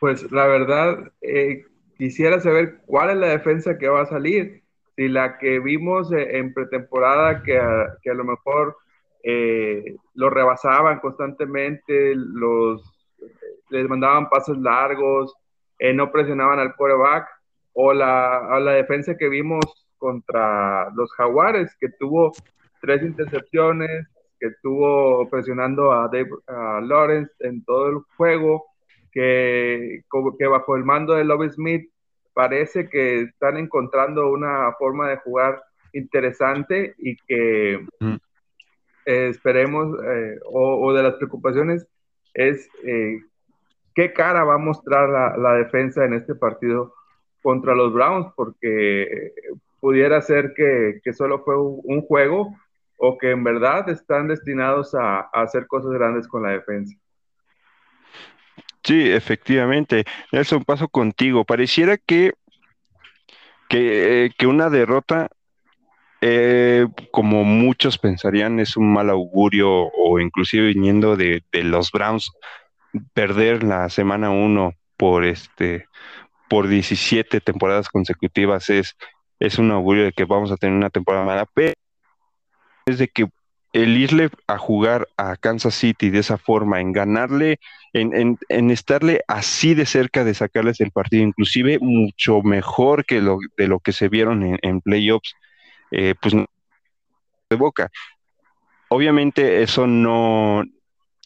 Pues la verdad, eh, quisiera saber cuál es la defensa que va a salir. Si la que vimos eh, en pretemporada, que a, lo mejor eh, lo rebasaban constantemente, los, les mandaban pasos largos, no presionaban al quarterback, o la, la defensa que vimos contra los Jaguares, que tuvo tres intercepciones, que estuvo presionando a, Dave, Lawrence en todo el juego, que, que bajo el mando de Love Smith parece que están encontrando una forma de jugar interesante y que esperemos, eh, o, de las preocupaciones es eh, qué cara va a mostrar la, la defensa en este partido contra los Browns, porque pudiera ser que, solo fue un juego o que en verdad están destinados a, hacer cosas grandes con la defensa. Sí, efectivamente. Nelson, paso contigo. Pareciera que, que, una derrota, eh, como muchos pensarían, es un mal augurio o inclusive viniendo de, de los Browns, perder la semana uno por este por 17 temporadas consecutivas es, es un augurio de que vamos a tener una temporada mala, pero es de que el irle a jugar a Kansas City de esa forma, en ganarle, en, en, estarle así de cerca de sacarles el partido, inclusive mucho mejor que lo, de lo que se vieron en, en playoffs, eh, pues de boca. Obviamente eso no,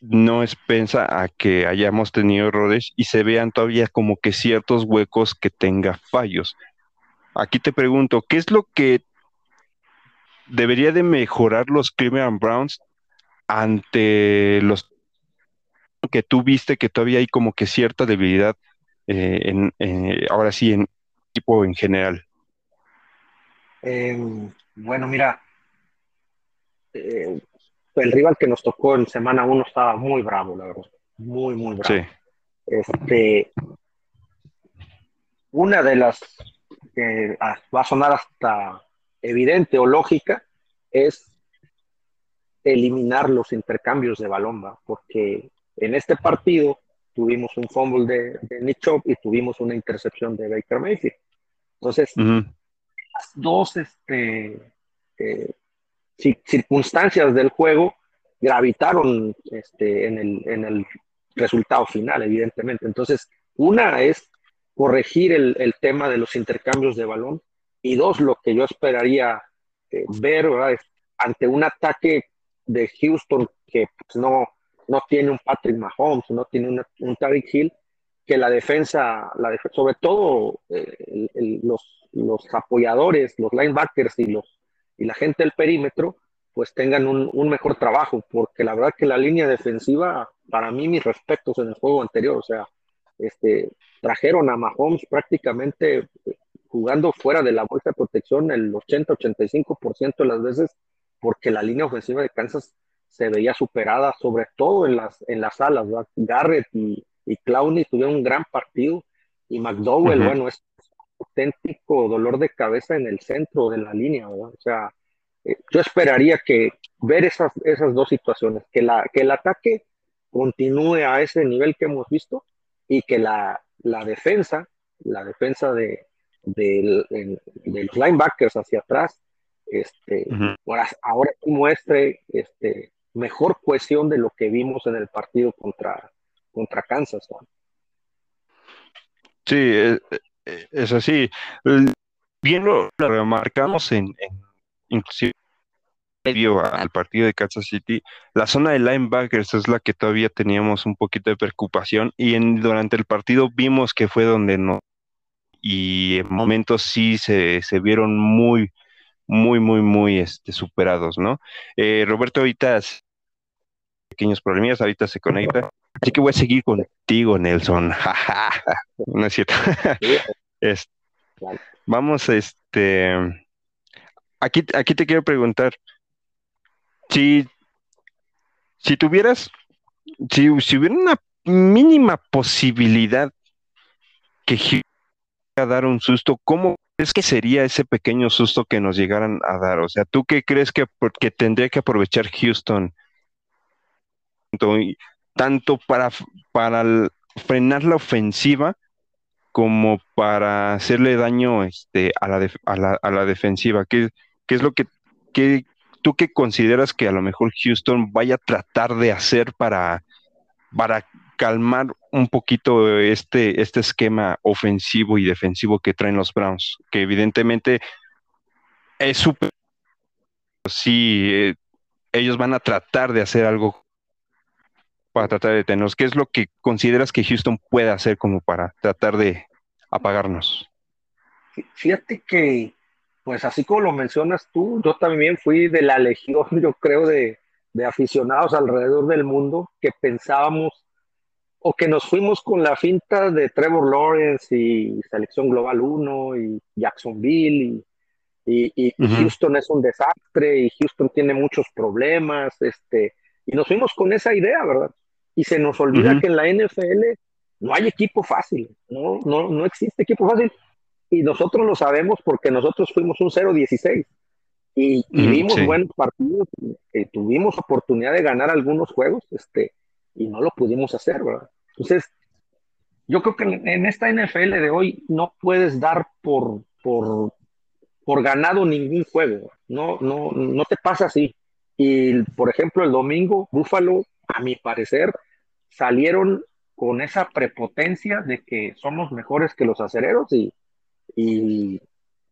no es pensa a que hayamos tenido errores y se vean todavía como que ciertos huecos que tenga fallos. Aquí te pregunto, ¿qué es lo que debería de mejorar los Cleveland Browns ante los que tú viste que todavía hay como que cierta debilidad eh, en, eh, ahora sí en equipo en general? Em, bueno, mira, eh, el rival que nos tocó en semana uno estaba muy bravo, la verdad. Muy, muy bravo. Este, una de las que ah, va a sonar hasta evidente o lógica es eliminar los intercambios de balón, porque en este partido tuvimos un fumble de, de Nick Chop y tuvimos una intercepción de Baker Mayfield. Entonces, las dos este, eh, circunstancias del juego gravitaron este, en, el, en el resultado final, evidentemente. Entonces, una es corregir el, el, tema de los intercambios de balón y dos, lo que yo esperaría eh, ver ante un ataque de Houston que pues, no, no tiene un Patrick Mahomes, no tiene un Tariq Hill, que la defensa, la sobre todo eh, los, los apoyadores, los linebackers y los y la gente del perímetro, pues tengan un, mejor trabajo, porque la verdad que la línea defensiva, para mí, mis respetos en el juego anterior, o sea, este, trajeron a Mahomes prácticamente jugando fuera de la bolsa de protección el 80-85% de las veces, porque la línea ofensiva de Kansas se veía superada, sobre todo en las, en las alas, Garrett y, y Clowney tuvieron un gran partido, y McDowell, bueno, es auténtico dolor de cabeza en el centro de la línea, O sea, eh, yo esperaría que ver esas, esas dos situaciones, que, la, que el ataque continúe a ese nivel que hemos visto y que la, la defensa, la defensa de, de, los linebackers hacia atrás, este, ahora, muestre este, mejor cohesión de lo que vimos en el partido contra, contra Kansas. Sí, eh, eh, es, así. Bien lo, remarcamos en, inclusive al partido de Kansas City, la zona de linebackers es la que todavía teníamos un poquito de preocupación y en, durante el partido vimos que fue donde no y en momentos sí se, se vieron muy, muy, muy, muy este, superados, ¿no? Eh, Roberto, ahorita pequeños problemas, ahorita se conecta, así que voy a seguir contigo, Nelson. (laughs) no es cierto. (laughs) vamos, este, aquí, aquí te quiero preguntar, si, si tuvieras, si, si hubiera una mínima posibilidad que a dar un susto, ¿cómo crees que sería ese pequeño susto que nos llegaran a dar? O sea, ¿tú qué crees que, que tendría que aprovechar Houston tanto para, para frenar la ofensiva como para hacerle daño este, a, la a, la, a la defensiva? ¿Qué, ¿Qué, es lo que, qué, ¿tú qué consideras que a lo mejor Houston vaya a tratar de hacer para, para calmar un poquito este, este esquema ofensivo y defensivo que traen los Browns? Que evidentemente es súper... Sí, eh, ellos van a tratar de hacer algo para tratar de detenernos. ¿Qué es lo que consideras que Houston puede hacer como para tratar de apagarnos? Fíjate que pues así como lo mencionas tú, yo también fui de la legión, (laughs) yo creo, de, aficionados alrededor del mundo que pensábamos o que nos fuimos con la finta de Trevor Lawrence y Selección Global 1 y Jacksonville y, y, Houston es un desastre y Houston tiene muchos problemas, este, y nos fuimos con esa idea, ¿verdad? Y se nos olvida que en la NFL no hay equipo fácil, no, no, no existe equipo fácil y nosotros lo sabemos porque nosotros fuimos un 0-16 y, vimos buenos partidos, y, tuvimos oportunidad de ganar algunos juegos este, y no lo pudimos hacer, ¿verdad? Entonces, yo creo que en, esta NFL de hoy no puedes dar por, por, por ganado ningún juego, no, no, no te pasa así. Y, por ejemplo, el domingo, Búfalo, a mi parecer, salieron con esa prepotencia de que somos mejores que los acereros y, y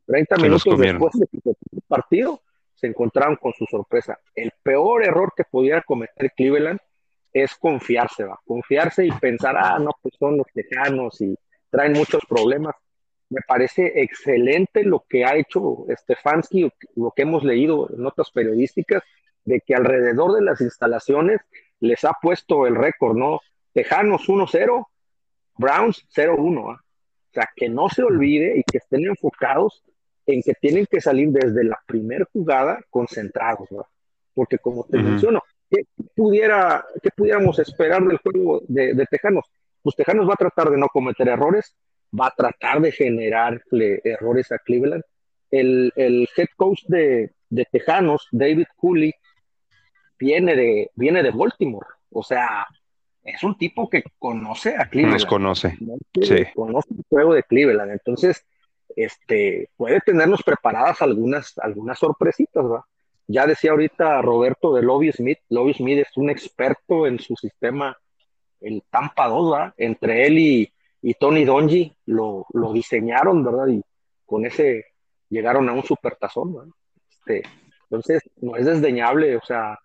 30 minutos después del partido se encontraron con su sorpresa. El peor error que pudiera cometer Cleveland es confiarse, va, confiarse y pensar, ah, no, pues son los tejanos y traen muchos problemas. Me parece excelente lo que ha hecho Stefanski, lo que hemos leído en notas periodísticas, de que alrededor de las instalaciones les ha puesto el récord, ¿no? Tejanos 1-0, Browns 0-1. O sea, que no se olvide y que estén enfocados en que tienen que salir desde la primera jugada concentrados, ¿verdad? Porque como te menciono, ¿qué, pudiera, ¿qué pudiéramos esperar del juego de, Tejanos? Pues Tejanos va a tratar de no cometer errores, va a tratar de generarle errores a Cleveland. El, el head coach de, de, Tejanos, David Cooley, viene de, viene de Baltimore. O sea, es un tipo que conoce a Cleveland. Nos conoce. Sí. Conoce el juego de Cleveland. Entonces, este, puede tenernos preparadas algunas, algunas sorpresitas, ¿verdad? Ya decía ahorita Roberto de Lobby Smith. Lobby Smith es un experto en su sistema, el Tampa 2, ¿verdad? Entre él y, Tony Donji lo, lo, diseñaron, ¿verdad? Y con ese llegaron a un supertazón, ¿verdad? Este, entonces, no es desdeñable, o sea,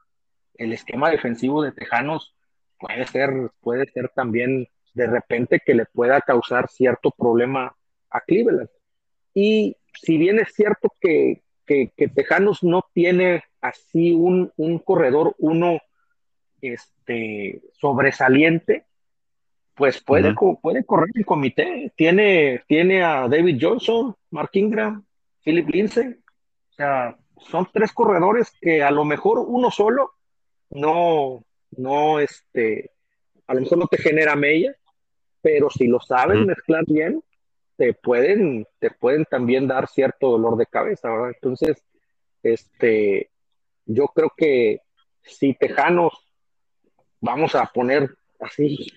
el esquema defensivo de Tejanos puede ser, puede ser también de repente que le pueda causar cierto problema a Cleveland. Y si bien es cierto que, que, Tejanos no tiene así un, un, corredor uno este, sobresaliente, pues puede, puede correr el comité. Tiene, tiene a David Johnson, Mark Ingram, Philip Lindsay. O sea, son tres corredores que a lo mejor uno solo no, no, este, a lo mejor no te genera mella, pero si lo sabes mezclar bien, te pueden, te pueden también dar cierto dolor de cabeza, ¿verdad? Entonces, este, yo creo que si Tejanos, vamos a poner así,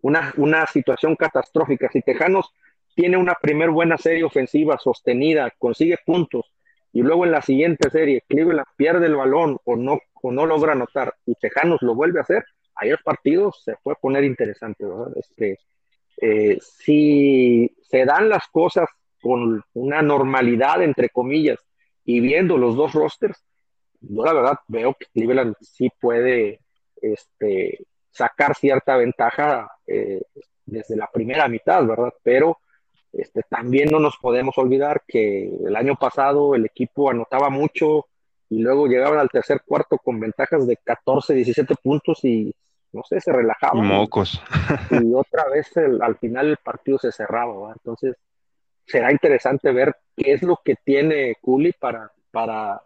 una, una situación catastrófica, si Tejanos tiene una primer buena serie ofensiva sostenida, consigue puntos y luego en la siguiente serie Cleveland pierde el balón o no, o no logra anotar y Tejanos lo vuelve a hacer, ahí el partido se puede poner interesante, ¿verdad? Este, eh, si se dan las cosas con una normalidad, entre comillas, y viendo los dos rosters, yo la verdad veo que Cleveland sí puede este, sacar cierta ventaja eh, desde la primera mitad, ¿verdad? Pero este, también no nos podemos olvidar que el año pasado el equipo anotaba mucho y luego llegaban al tercer cuarto con ventajas de 14, 17 puntos y no sé, se relajaban. Mocos. y otra vez al final el partido se cerraba, Entonces será interesante ver qué es lo que tiene Cooley para, para,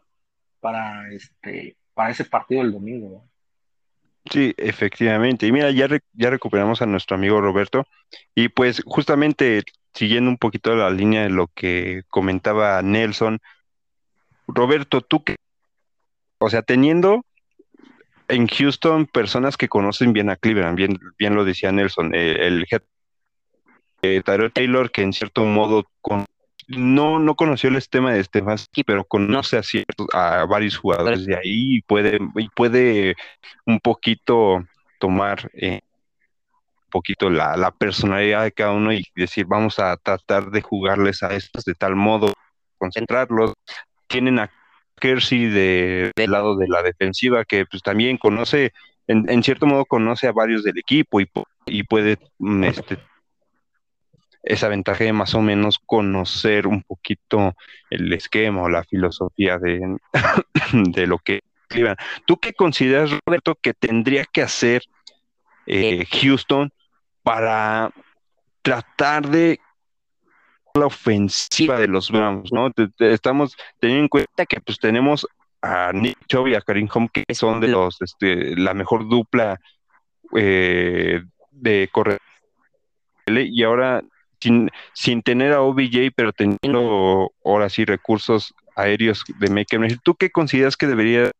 para, este, para ese partido del domingo. Sí, efectivamente. Y mira, ya, ya recuperamos a nuestro amigo Roberto. Y pues justamente siguiendo un poquito la línea de lo que comentaba Nelson, Roberto, tú que, o sea, teniendo en Houston personas que conocen bien a Cleveland, bien, bien lo decía Nelson, eh, el head eh, Taylor, que en cierto modo con, no, no conoció el sistema de Stefanski, pero conoce a, ciertos, a varios jugadores de ahí y puede, y puede un poquito tomar eh, un poquito la, la, personalidad de cada uno y decir, vamos a tratar de jugarles a estos de tal modo, concentrarlos. Tienen a Kersey de, del lado de la defensiva, que pues también conoce, en, en cierto modo conoce a varios del equipo y, y puede mm, este, esa ventaja de más o menos conocer un poquito el esquema o la filosofía de, (coughs) de lo que escriban. ¿Tú qué consideras, Roberto, que tendría que hacer eh, Houston para tratar de la ofensiva de los Browns, ¿no? estamos teniendo en cuenta que pues tenemos a Nick Chubb y a Karim Home que son de los este, la mejor dupla eh, de correr y ahora sin, tener a OBJ, pero teniendo ahora sí recursos aéreos de Make ¿tú qué consideras que debería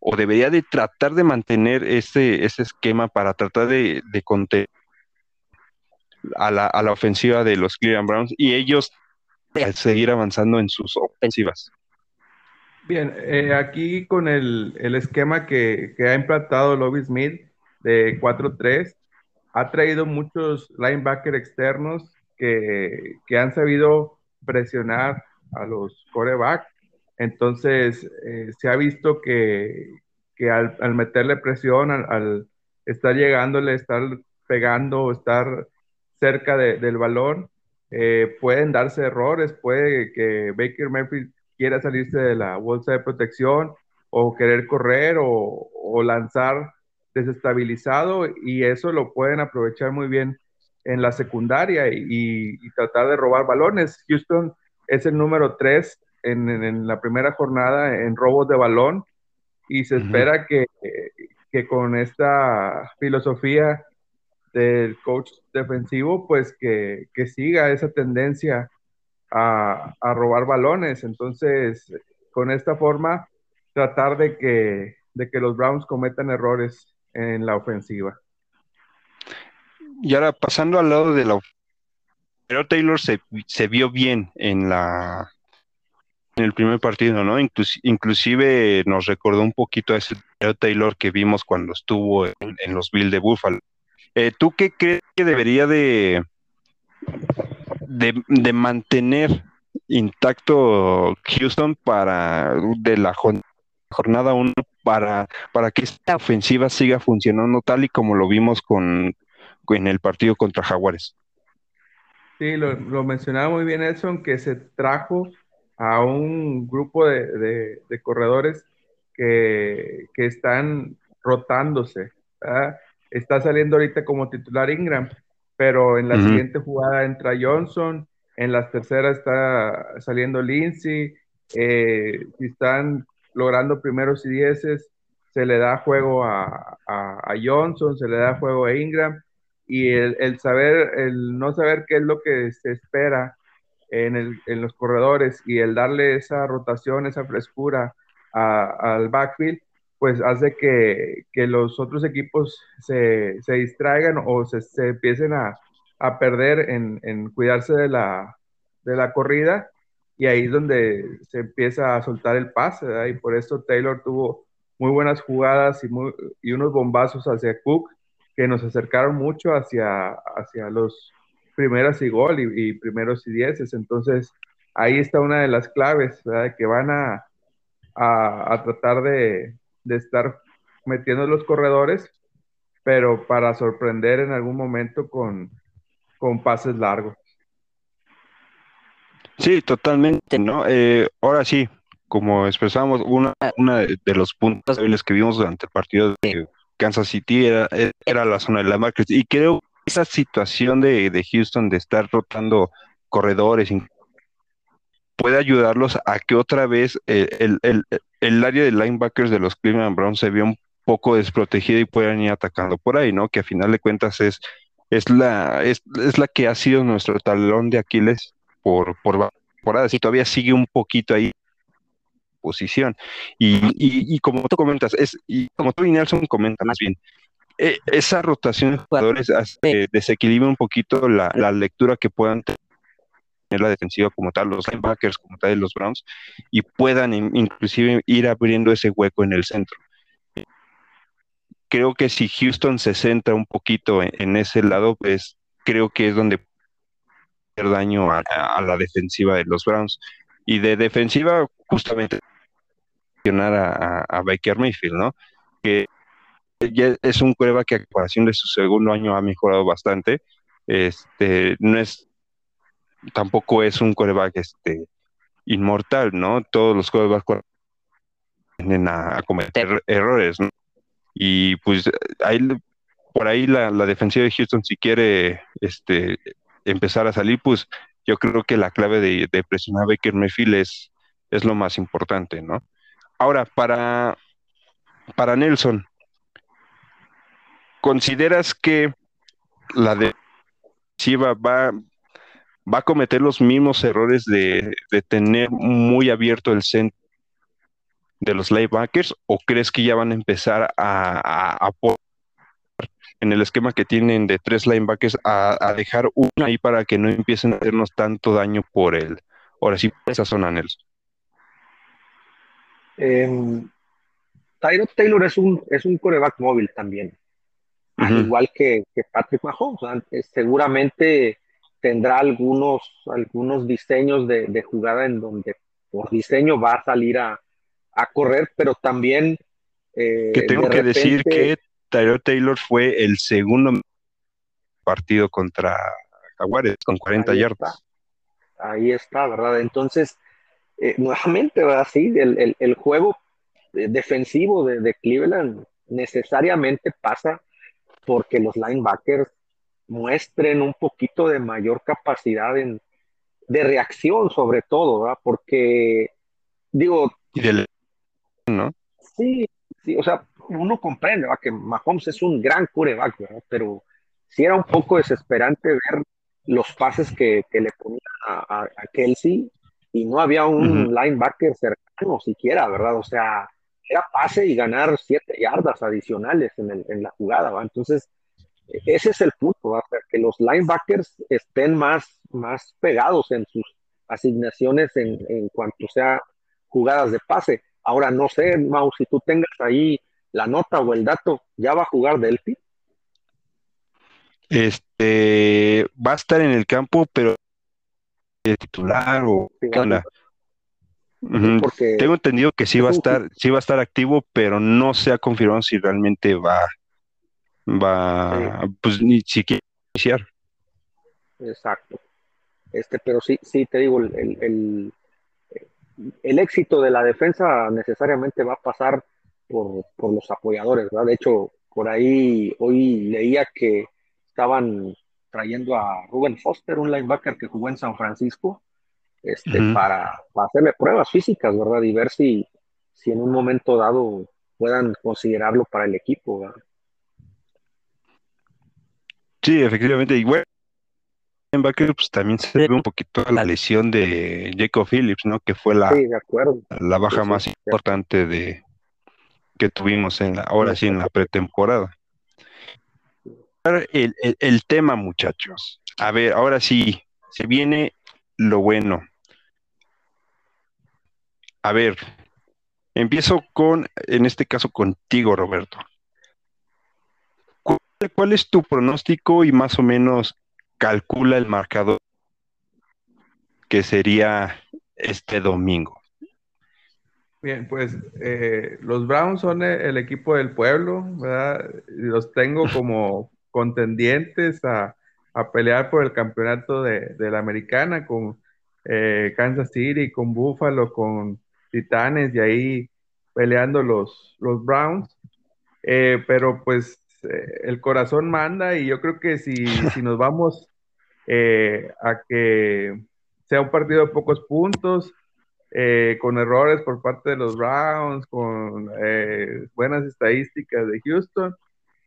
o debería de tratar de mantener ese, ese esquema para tratar de, de contener a la, a la ofensiva de los Cleveland Browns y ellos seguir avanzando en sus ofensivas? Bien, eh, aquí con el, el esquema que, que, ha implantado Lobby Smith de 4-3, ha traído muchos linebackers externos que, que, han sabido presionar a los corebacks. Entonces, eh, se ha visto que, que al, al, meterle presión, al, al, estar llegándole, estar pegando, estar cerca de, del balón, eh, pueden darse errores, puede que Baker Mayfield quiera salirse de la bolsa de protección o querer correr o, o lanzar desestabilizado y eso lo pueden aprovechar muy bien en la secundaria y, tratar de robar balones. Houston es el número 3 en, en, la primera jornada en robos de balón y se espera que, que, con esta filosofía del coach defensivo, pues que, que siga esa tendencia a, a, robar balones. Entonces, con esta forma, tratar de que, de que los Browns cometan errores en la ofensiva. Y ahora pasando al lado de la pero Taylor se, se vio bien en la en el primer partido, ¿no? inclusive nos recordó un poquito a ese Taylor que vimos cuando estuvo en, los Bills de Buffalo. Eh, ¿Tú qué crees que debería de, de, de mantener intacto Houston para de la jornada 1 para, para que esta ofensiva siga funcionando tal y como lo vimos con, en el partido contra Jaguares. Sí, lo, lo, mencionaba muy bien Edson, que se trajo a un grupo de, de, corredores que, que, están rotándose. Está saliendo ahorita como titular Ingram, pero en la siguiente jugada entra Johnson, en la tercera está saliendo Lindsay, eh, si están logrando primeros y dieces, se le da juego a, a, Johnson, se le da juego a Ingram, y el, el, saber, el no saber qué es lo que se espera en, el, en los corredores y el darle esa rotación, esa frescura al backfield, pues hace que, que los otros equipos se, se distraigan o se, se empiecen a, a perder en, en, cuidarse de la, de la corrida y ahí es donde se empieza a soltar el pase, y por eso Taylor tuvo muy buenas jugadas y, y unos bombazos hacia Cook que nos acercaron mucho hacia, hacia los primeros y gol y, primeros y dieces. Entonces, ahí está una de las claves, que van a, a, tratar de, de, estar metiendo los corredores, pero para sorprender en algún momento con, con pases largos. Sí, totalmente, ¿no? Eh, ahora sí, como expresamos, una, una de los puntos débiles que vimos durante el partido de Kansas City era, la zona de la marca. Y creo que esa situación de, de Houston de estar rotando corredores puede ayudarlos a que otra vez el, el, el, área de linebackers de los Cleveland Browns se vea un poco desprotegida y puedan ir atacando por ahí, ¿no? Que a final de cuentas es, es, la, es, es la que ha sido nuestro talón de Aquiles por, por temporadas y todavía sigue un poquito ahí posición. Y, y, como tú comentas, es, y como tú y Nelson comentan más bien, eh, esa rotación de jugadores hace, desequilibra un poquito la, la, lectura que puedan tener la defensiva como tal, los linebackers como tal, los Browns, y puedan inclusive ir abriendo ese hueco en el centro. Creo que si Houston se centra un poquito en, ese lado, pues creo que es donde daño a, a la defensiva de los Browns. Y de defensiva, justamente a, a, Baker Mayfield, ¿no? Que ya es un prueba que a comparación de su segundo año ha mejorado bastante. Este, no es, tampoco es un coreback este, inmortal, ¿no? Todos los corebacks tienden a, cometer errores, ¿no? Y pues ahí, por ahí la, defensiva de Houston, si quiere este, empezar a salir, pues yo creo que la clave de, de presionar a Baker Mayfield es, es lo más importante, ¿no? Ahora, para, para Nelson, ¿consideras que la defensiva va, va a cometer los mismos errores de, tener muy abierto el centro de los linebackers o crees que ya van a empezar a, a, en el esquema que tienen de tres linebackers a, dejar una ahí para que no empiecen a hacernos tanto daño por el, ahora sí, esa zona, Nelson? Eh, Taylor es un, es un coreback móvil también, al igual que, Patrick Mahomes. seguramente tendrá algunos, algunos diseños de, jugada en donde por diseño va a salir a, correr, pero también... Eh, que tengo que decir que Tyrod Taylor fue el segundo partido contra Jaguares con 40 yardas. Ahí está, ¿verdad? Entonces, eh, nuevamente, así el, el, juego defensivo de, Cleveland necesariamente pasa porque los linebackers muestren un poquito de mayor capacidad de reacción, sobre todo, Porque, digo. ¿no? Sí, sí, o sea, uno comprende que Mahomes es un gran coreback, Pero sí era un poco desesperante ver los pases que, le ponía a, a Kelsey y no había un linebacker cercano siquiera, ¿verdad? O sea, era pase y ganar siete yardas adicionales en, la jugada, ¿va? Entonces, ese es el punto, ¿va? que los linebackers estén más, más pegados en sus asignaciones en, cuanto sea jugadas de pase. Ahora, no sé, Mau, si tú tengas ahí la nota o el dato, ¿ya va a jugar Delphi? Este, va a estar en el campo, pero titular o qué Tengo entendido que sí va a estar, sí va a estar activo, pero no se ha confirmado si realmente va, va, pues ni siquiera iniciar. Exacto. Este, pero sí, sí te digo, el, el, el, éxito de la defensa necesariamente va a pasar por, por los apoyadores, ¿verdad? De hecho, por ahí hoy leía que estaban trayendo a Ruben Foster, un linebacker que jugó en San Francisco, este, para, hacerle pruebas físicas, ¿verdad? Y ver si, si en un momento dado puedan considerarlo para el equipo, ¿verdad? Sí, efectivamente. Y bueno, linebacker pues, también se ve un poquito la lesión de Jacob Phillips, ¿no? Que fue la, la baja más importante de que tuvimos en la, ahora sí en la pretemporada el, tema, muchachos. A ver, ahora sí, se viene lo bueno. a ver, empiezo con, en este caso, contigo, Roberto. ¿Cuál, es tu pronóstico y más o menos calcula el marcador que sería este domingo? Bien, pues eh, los Browns son el, equipo del pueblo, ¿verdad? Los tengo (laughs) como contendientes a, pelear por el campeonato de, la americana con eh, Kansas City, con Buffalo, con Titanes y ahí peleando los, los Browns. Eh, pero pues el corazón manda y yo creo que si, si nos vamos a que sea un partido de pocos puntos, eh, con errores por parte de los Browns, con eh, buenas estadísticas de Houston.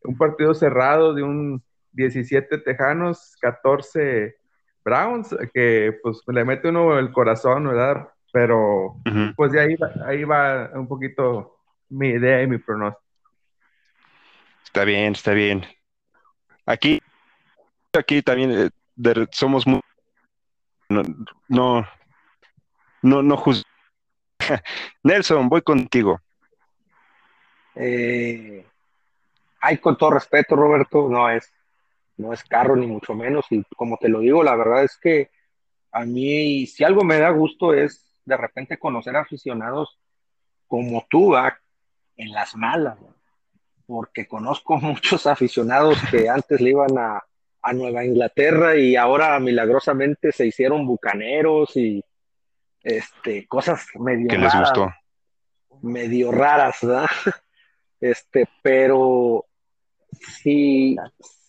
Un partido cerrado de un 17 Tejanos, 14 Browns, que pues le mete uno el corazón, ¿verdad? Pero pues de ahí, ahí va un poquito mi idea y mi pronóstico. Está bien, está bien. Aquí, aquí también eh, somos muy... no, no, no (laughs) Nelson, voy contigo. Eh, hay con todo respeto, Roberto, no es, no es carro ni mucho menos. Y como te lo digo, la verdad es que a mí, si algo me da gusto es de repente conocer aficionados como tú, en las malas, porque conozco (laughs) muchos aficionados que antes le iban a, a Nueva Inglaterra y ahora milagrosamente se hicieron bucaneros y este, cosas medio raras, medio raras, ¿verdad? (laughs) Este, pero si,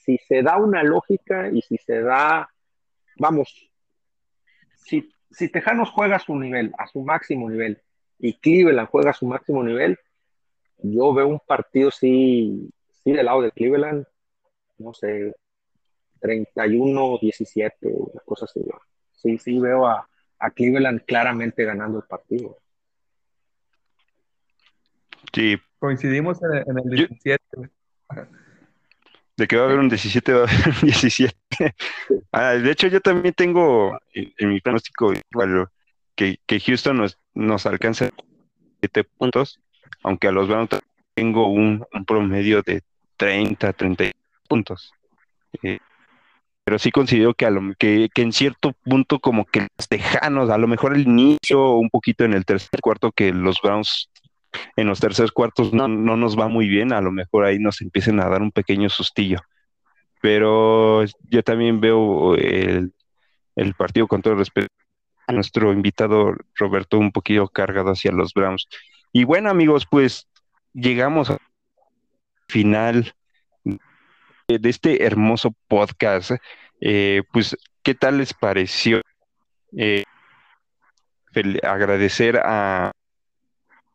si se da una lógica y si se da, vamos, si, si Tejanos juega a su nivel, a su máximo nivel, y Cleveland juega a su máximo nivel, yo veo un partido sí, sí del lado de Cleveland, no sé, 31-17, cosas así. Sí, sí veo a, a Cleveland claramente ganando el partido. Sí. Coincidimos en, el 17. de que va a haber un 17, va a haber un 17. (laughs) Ah, de hecho, yo también tengo en, mi pronóstico que, que Houston nos, nos alcance 7 puntos, aunque a los Browns tengo un, promedio de 30, 30 puntos. Eh, pero sí considero que, a lo, que, en cierto punto como que los tejanos, a lo mejor el inicio, un poquito en el tercer cuarto, que los Browns en los terceros cuartos no, no nos va muy bien, a lo mejor ahí nos empiecen a dar un pequeño sustillo. Pero yo también veo el, el partido con todo respeto a nuestro invitado Roberto un poquito cargado hacia los Browns. Y bueno amigos, pues llegamos al final de este hermoso podcast, eh, pues, ¿qué tal les pareció? Eh, agradecer a,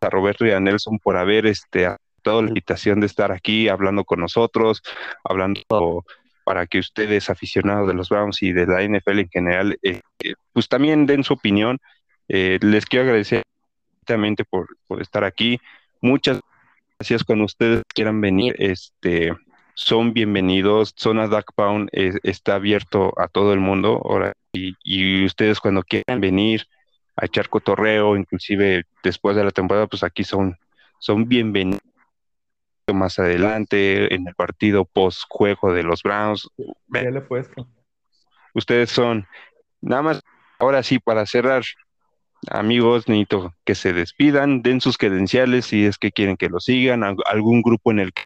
a, Roberto y a Nelson por haber este, dado la invitación de estar aquí hablando con nosotros, hablando para que ustedes, aficionados de los Browns y de la NFL en general, eh, pues también den su opinión. les quiero agradecer por, por estar aquí. Muchas gracias cuando ustedes quieran venir. Este, son bienvenidos. Zona Duck Pound está abierto a todo el mundo. Ahora, y, ustedes cuando quieran venir a echar cotorreo, inclusive después de la temporada, pues aquí son, son bienvenidos más adelante en el partido post juego de los Browns. Ya le puesto. Ustedes son, nada más, ahora sí, para cerrar, amigos, necesito que se despidan, den sus credenciales si es que quieren que lo sigan, algún grupo en el que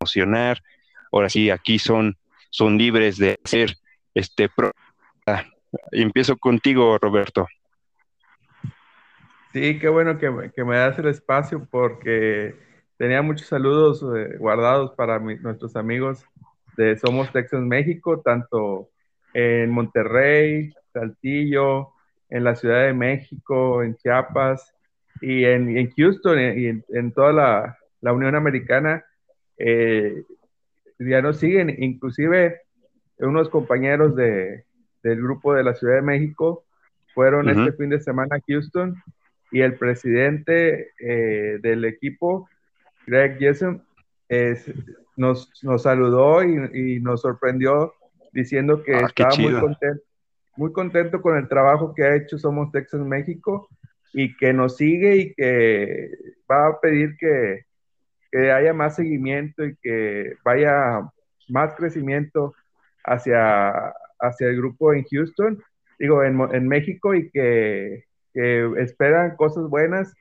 emocionar. Ahora sí, aquí son, son libres de hacer este. Pro Empiezo contigo, Roberto. Sí, qué bueno que, me das el espacio porque tenía muchos saludos eh, guardados para nuestros amigos de Somos Texas México, tanto en Monterrey, Saltillo, en la Ciudad de México, en Chiapas y en, Houston y en, toda la, la, Unión Americana eh, ya nos siguen, inclusive unos compañeros de, del grupo de la Ciudad de México fueron este fin de semana a Houston y el presidente eh, del equipo, Greg Jessen, nos, nos, saludó y, nos sorprendió diciendo que ah, estaba muy contento, muy contento con el trabajo que ha hecho Somos Texas México y que nos sigue y que va a pedir que, que haya más seguimiento y que vaya más crecimiento hacia, hacia el grupo en Houston, digo, en, en México y que, que, esperan cosas buenas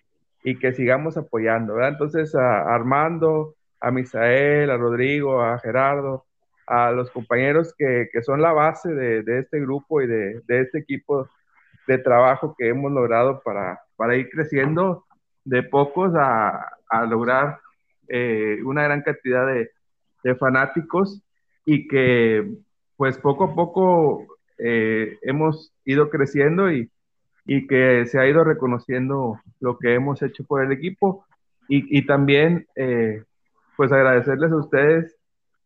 y que sigamos apoyando, ¿verdad? Entonces a Armando, a Misael, a Rodrigo, a Gerardo, a los compañeros que, que son la base de, de este grupo y de, de, este equipo de trabajo que hemos logrado para, para ir creciendo de pocos a, a lograr eh, una gran cantidad de, de, fanáticos y que pues poco a poco eh, hemos ido creciendo y, y, que se ha ido reconociendo lo que hemos hecho por el equipo. Y, y también eh, pues agradecerles a ustedes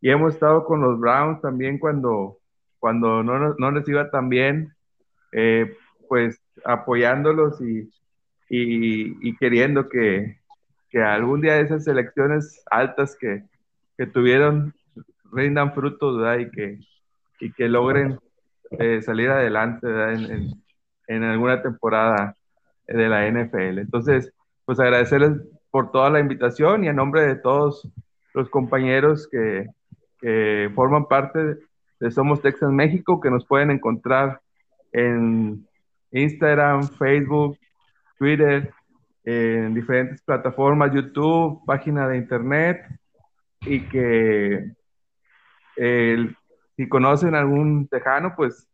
y hemos estado con los Browns también cuando, cuando no, no les iba tan bien, eh, pues apoyándolos y, y, y queriendo que, que, algún día esas elecciones altas que, que tuvieron rindan frutos. Y, que, y que logren eh, salir adelante en, en, en, alguna temporada de la NFL. Entonces, pues agradecerles por toda la invitación y en nombre de todos los compañeros que, que forman parte de Somos Texas México, que nos pueden encontrar en Instagram, Facebook, Twitter, en diferentes plataformas, YouTube, página de internet, y que si conocen algún tejano, pues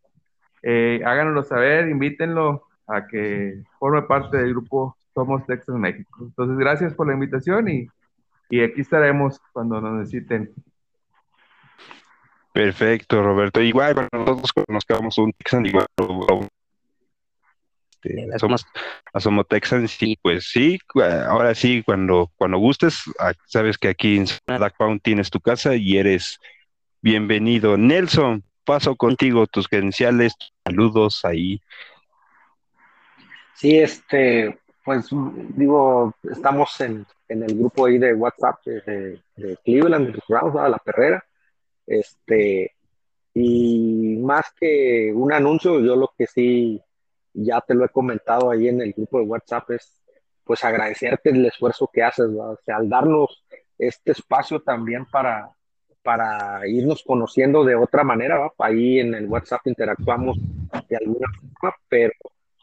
eh, háganoslo saber, invítenlo a que forme parte del grupo Somos Texas México. Entonces, gracias por la invitación y, y aquí estaremos cuando nos necesiten. Perfecto, Roberto. Igual, nosotros conozcamos un Texan, igual, este, somos, somos Texans, sí, pues sí, ahora sí, cuando, cuando gustes, ah, sabes que aquí en Black Pound tienes tu casa y eres bienvenido. Nelson, paso contigo tus credenciales, saludos ahí. Sí, este, pues digo, estamos en, en el grupo ahí de WhatsApp de, de Cleveland, de Browns, la perrera este, y más que un anuncio, yo lo que sí, ya te lo he comentado ahí en el grupo de WhatsApp, es pues agradecerte el esfuerzo que haces, o sea, al darnos este espacio también para, para irnos conociendo de otra manera, ahí en el WhatsApp interactuamos de alguna forma, pero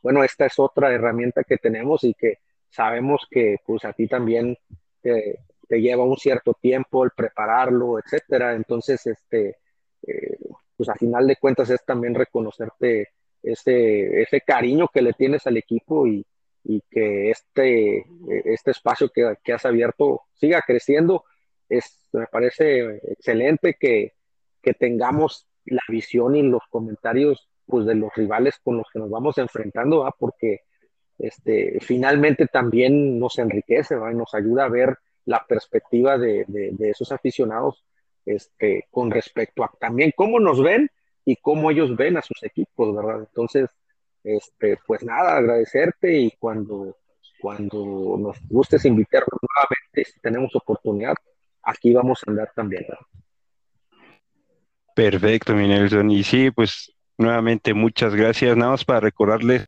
bueno, esta es otra herramienta que tenemos y que sabemos que pues a ti también te, te lleva un cierto tiempo el prepararlo, etcétera. Entonces, este, eh, pues a final de cuentas es también reconocerte ese, ese cariño que le tienes al equipo y, y que este, este espacio que, que, has abierto siga creciendo. Es, me parece excelente que, que tengamos la visión y los comentarios pues, de los rivales con los que nos vamos enfrentando, ¿va? porque este, finalmente también nos enriquece ¿va? y nos ayuda a ver la perspectiva de, de, esos aficionados este, con respecto a también cómo nos ven y cómo ellos ven a sus equipos, ¿verdad? Entonces, este, pues nada, agradecerte y cuando, cuando nos gustes invitarnos nuevamente, si tenemos oportunidad, aquí vamos a andar también, ¿verdad? Perfecto, mi Nelson. Y sí, pues nuevamente muchas gracias. Nada más para recordarles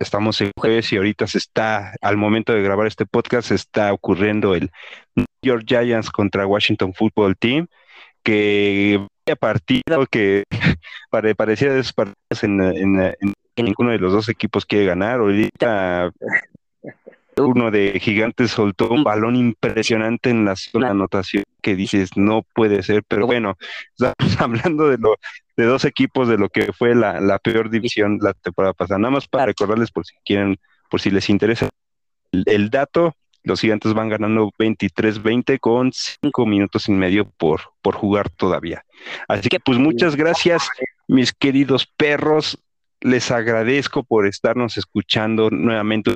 Estamos en jueves y ahorita se está, al momento de grabar este podcast, está ocurriendo el New York Giants contra Washington Football Team, que partido que (laughs) parecía de esos partidos en, en, ninguno de los dos equipos quiere ganar. Ahorita (laughs) uno de Gigantes soltó un balón impresionante en la zona de anotación que dices, no puede ser, pero bueno, estamos (laughs) hablando de lo de dos equipos de lo que fue la, peor división la temporada pasada. Nada más para recordarles por si quieren, por si les interesa el, dato, los gigantes van ganando 23-20 con cinco minutos y medio por, por jugar todavía. Así que pues muchas gracias, mis queridos perros. Les agradezco por estarnos escuchando nuevamente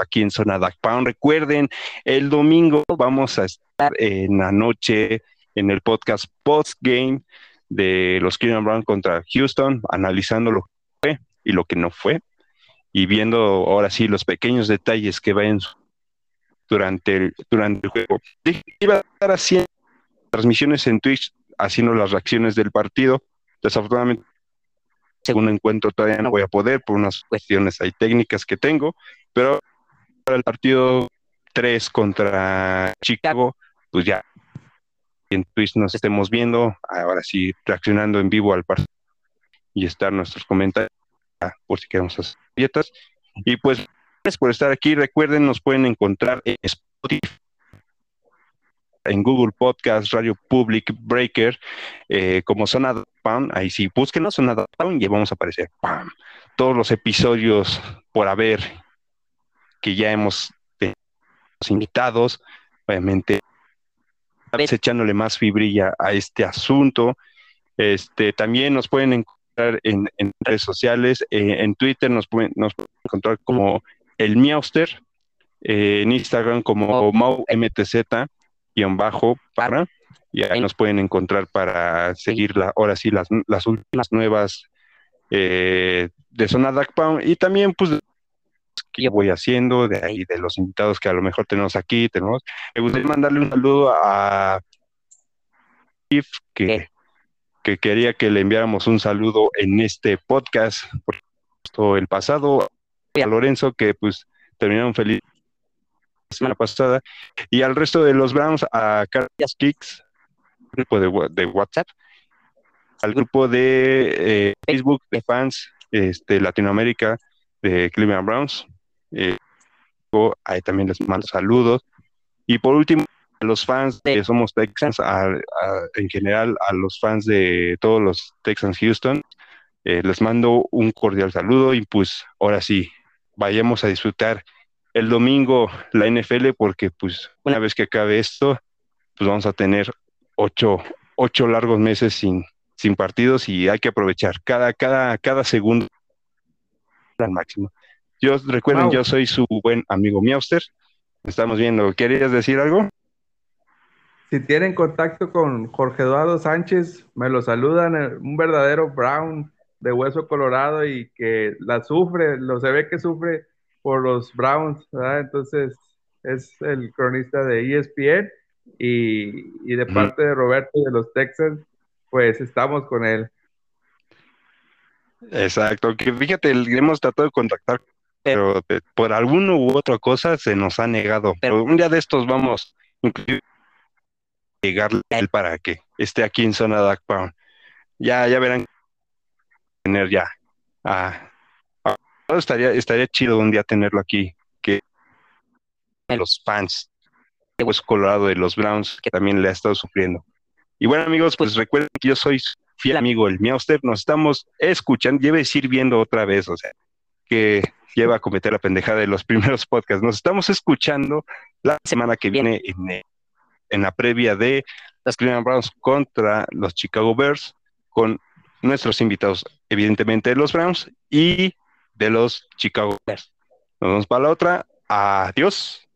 aquí en Zona Duck Pound. Recuerden, el domingo vamos a estar en la noche en el podcast Post Game de los Cleveland Browns contra Houston, analizando lo que fue y lo que no fue, y viendo ahora sí los pequeños detalles que vayan durante el, durante el juego. Iba a estar haciendo transmisiones en Twitch, haciendo las reacciones del partido. Desafortunadamente segundo encuentro todavía no voy a poder por unas cuestiones ahí técnicas que tengo, pero para el partido 3 contra Chicago, pues ya en Twitch nos estemos viendo, ahora sí reaccionando en vivo al partido y estar nuestros comentarios por si queremos hacer dietas. Y pues gracias por estar aquí. Recuerden, nos pueden encontrar en Spotify, en Google Podcast, Radio Public, Breaker, eh, como Zona Pound. Ahí sí, búsquenos Zona Pound y vamos a aparecer. ¡Pam! Todos los episodios por haber que ya hemos tenido invitados, obviamente echándole más fibrilla a este asunto. Este, también nos pueden encontrar en, redes sociales, eh, en Twitter nos pueden, nos pueden encontrar como el Miauster, eh, en Instagram como MaumTZ, guion bajo para, y ahí nos pueden encontrar para seguir la, ahora sí las, las últimas nuevas eh, de Zona Dark Pound y también pues que yo voy haciendo, de ahí de los invitados que a lo mejor tenemos aquí, tenemos. Me gustaría mandarle un saludo a Steve, que, que quería que le enviáramos un saludo en este podcast, por el pasado, a Lorenzo, que pues terminaron feliz la semana pasada, y al resto de los Browns, a Carlos Kicks, grupo de, de, WhatsApp, al grupo de eh, Facebook de fans este, Latinoamérica de Cleveland Browns, eh, ahí también les mando saludos. Y por último, a los fans de Somos Texans, en general a los fans de todos los Texans Houston, eh, les mando un cordial saludo y pues ahora sí, vayamos a disfrutar el domingo la NFL porque pues una vez que acabe esto, pues vamos a tener ocho, ocho largos meses sin, sin partidos y hay que aprovechar cada, cada, cada segundo al máximo. Yo recuerden, yo soy su buen amigo Miauster. Estamos viendo. ¿Querías decir algo? Si tienen contacto con Jorge Eduardo Sánchez, me lo saludan, eh, un verdadero Brown de hueso colorado y que la sufre, lo se ve que sufre por los Browns, ¿verdad? Entonces es el cronista de ESPN y, de parte de Roberto de los Texans, pues estamos con él. Exacto, que fíjate, hemos tratado de contactar pero por alguna u otra cosa se nos ha negado. Pero un día de estos vamos a llegarle a él para que esté aquí en zona Dark Pound. Ya, ya verán tener ya. Ah, estaría, estaría chido un día tenerlo aquí, que los fans de Hueso Colorado de los Browns, que también le ha estado sufriendo. Y bueno, amigos, pues recuerden que yo soy fiel amigo el Miauster, nos estamos escuchando, debe decir viendo otra vez, o sea, que lleva a cometer la pendejada de los (laughs) primeros podcasts. Nos estamos escuchando la semana que viene en, en la previa de las Cleveland Browns contra los Chicago Bears con nuestros invitados, evidentemente de los Browns y de los Chicago Bears. Nos vemos para la otra. Adiós.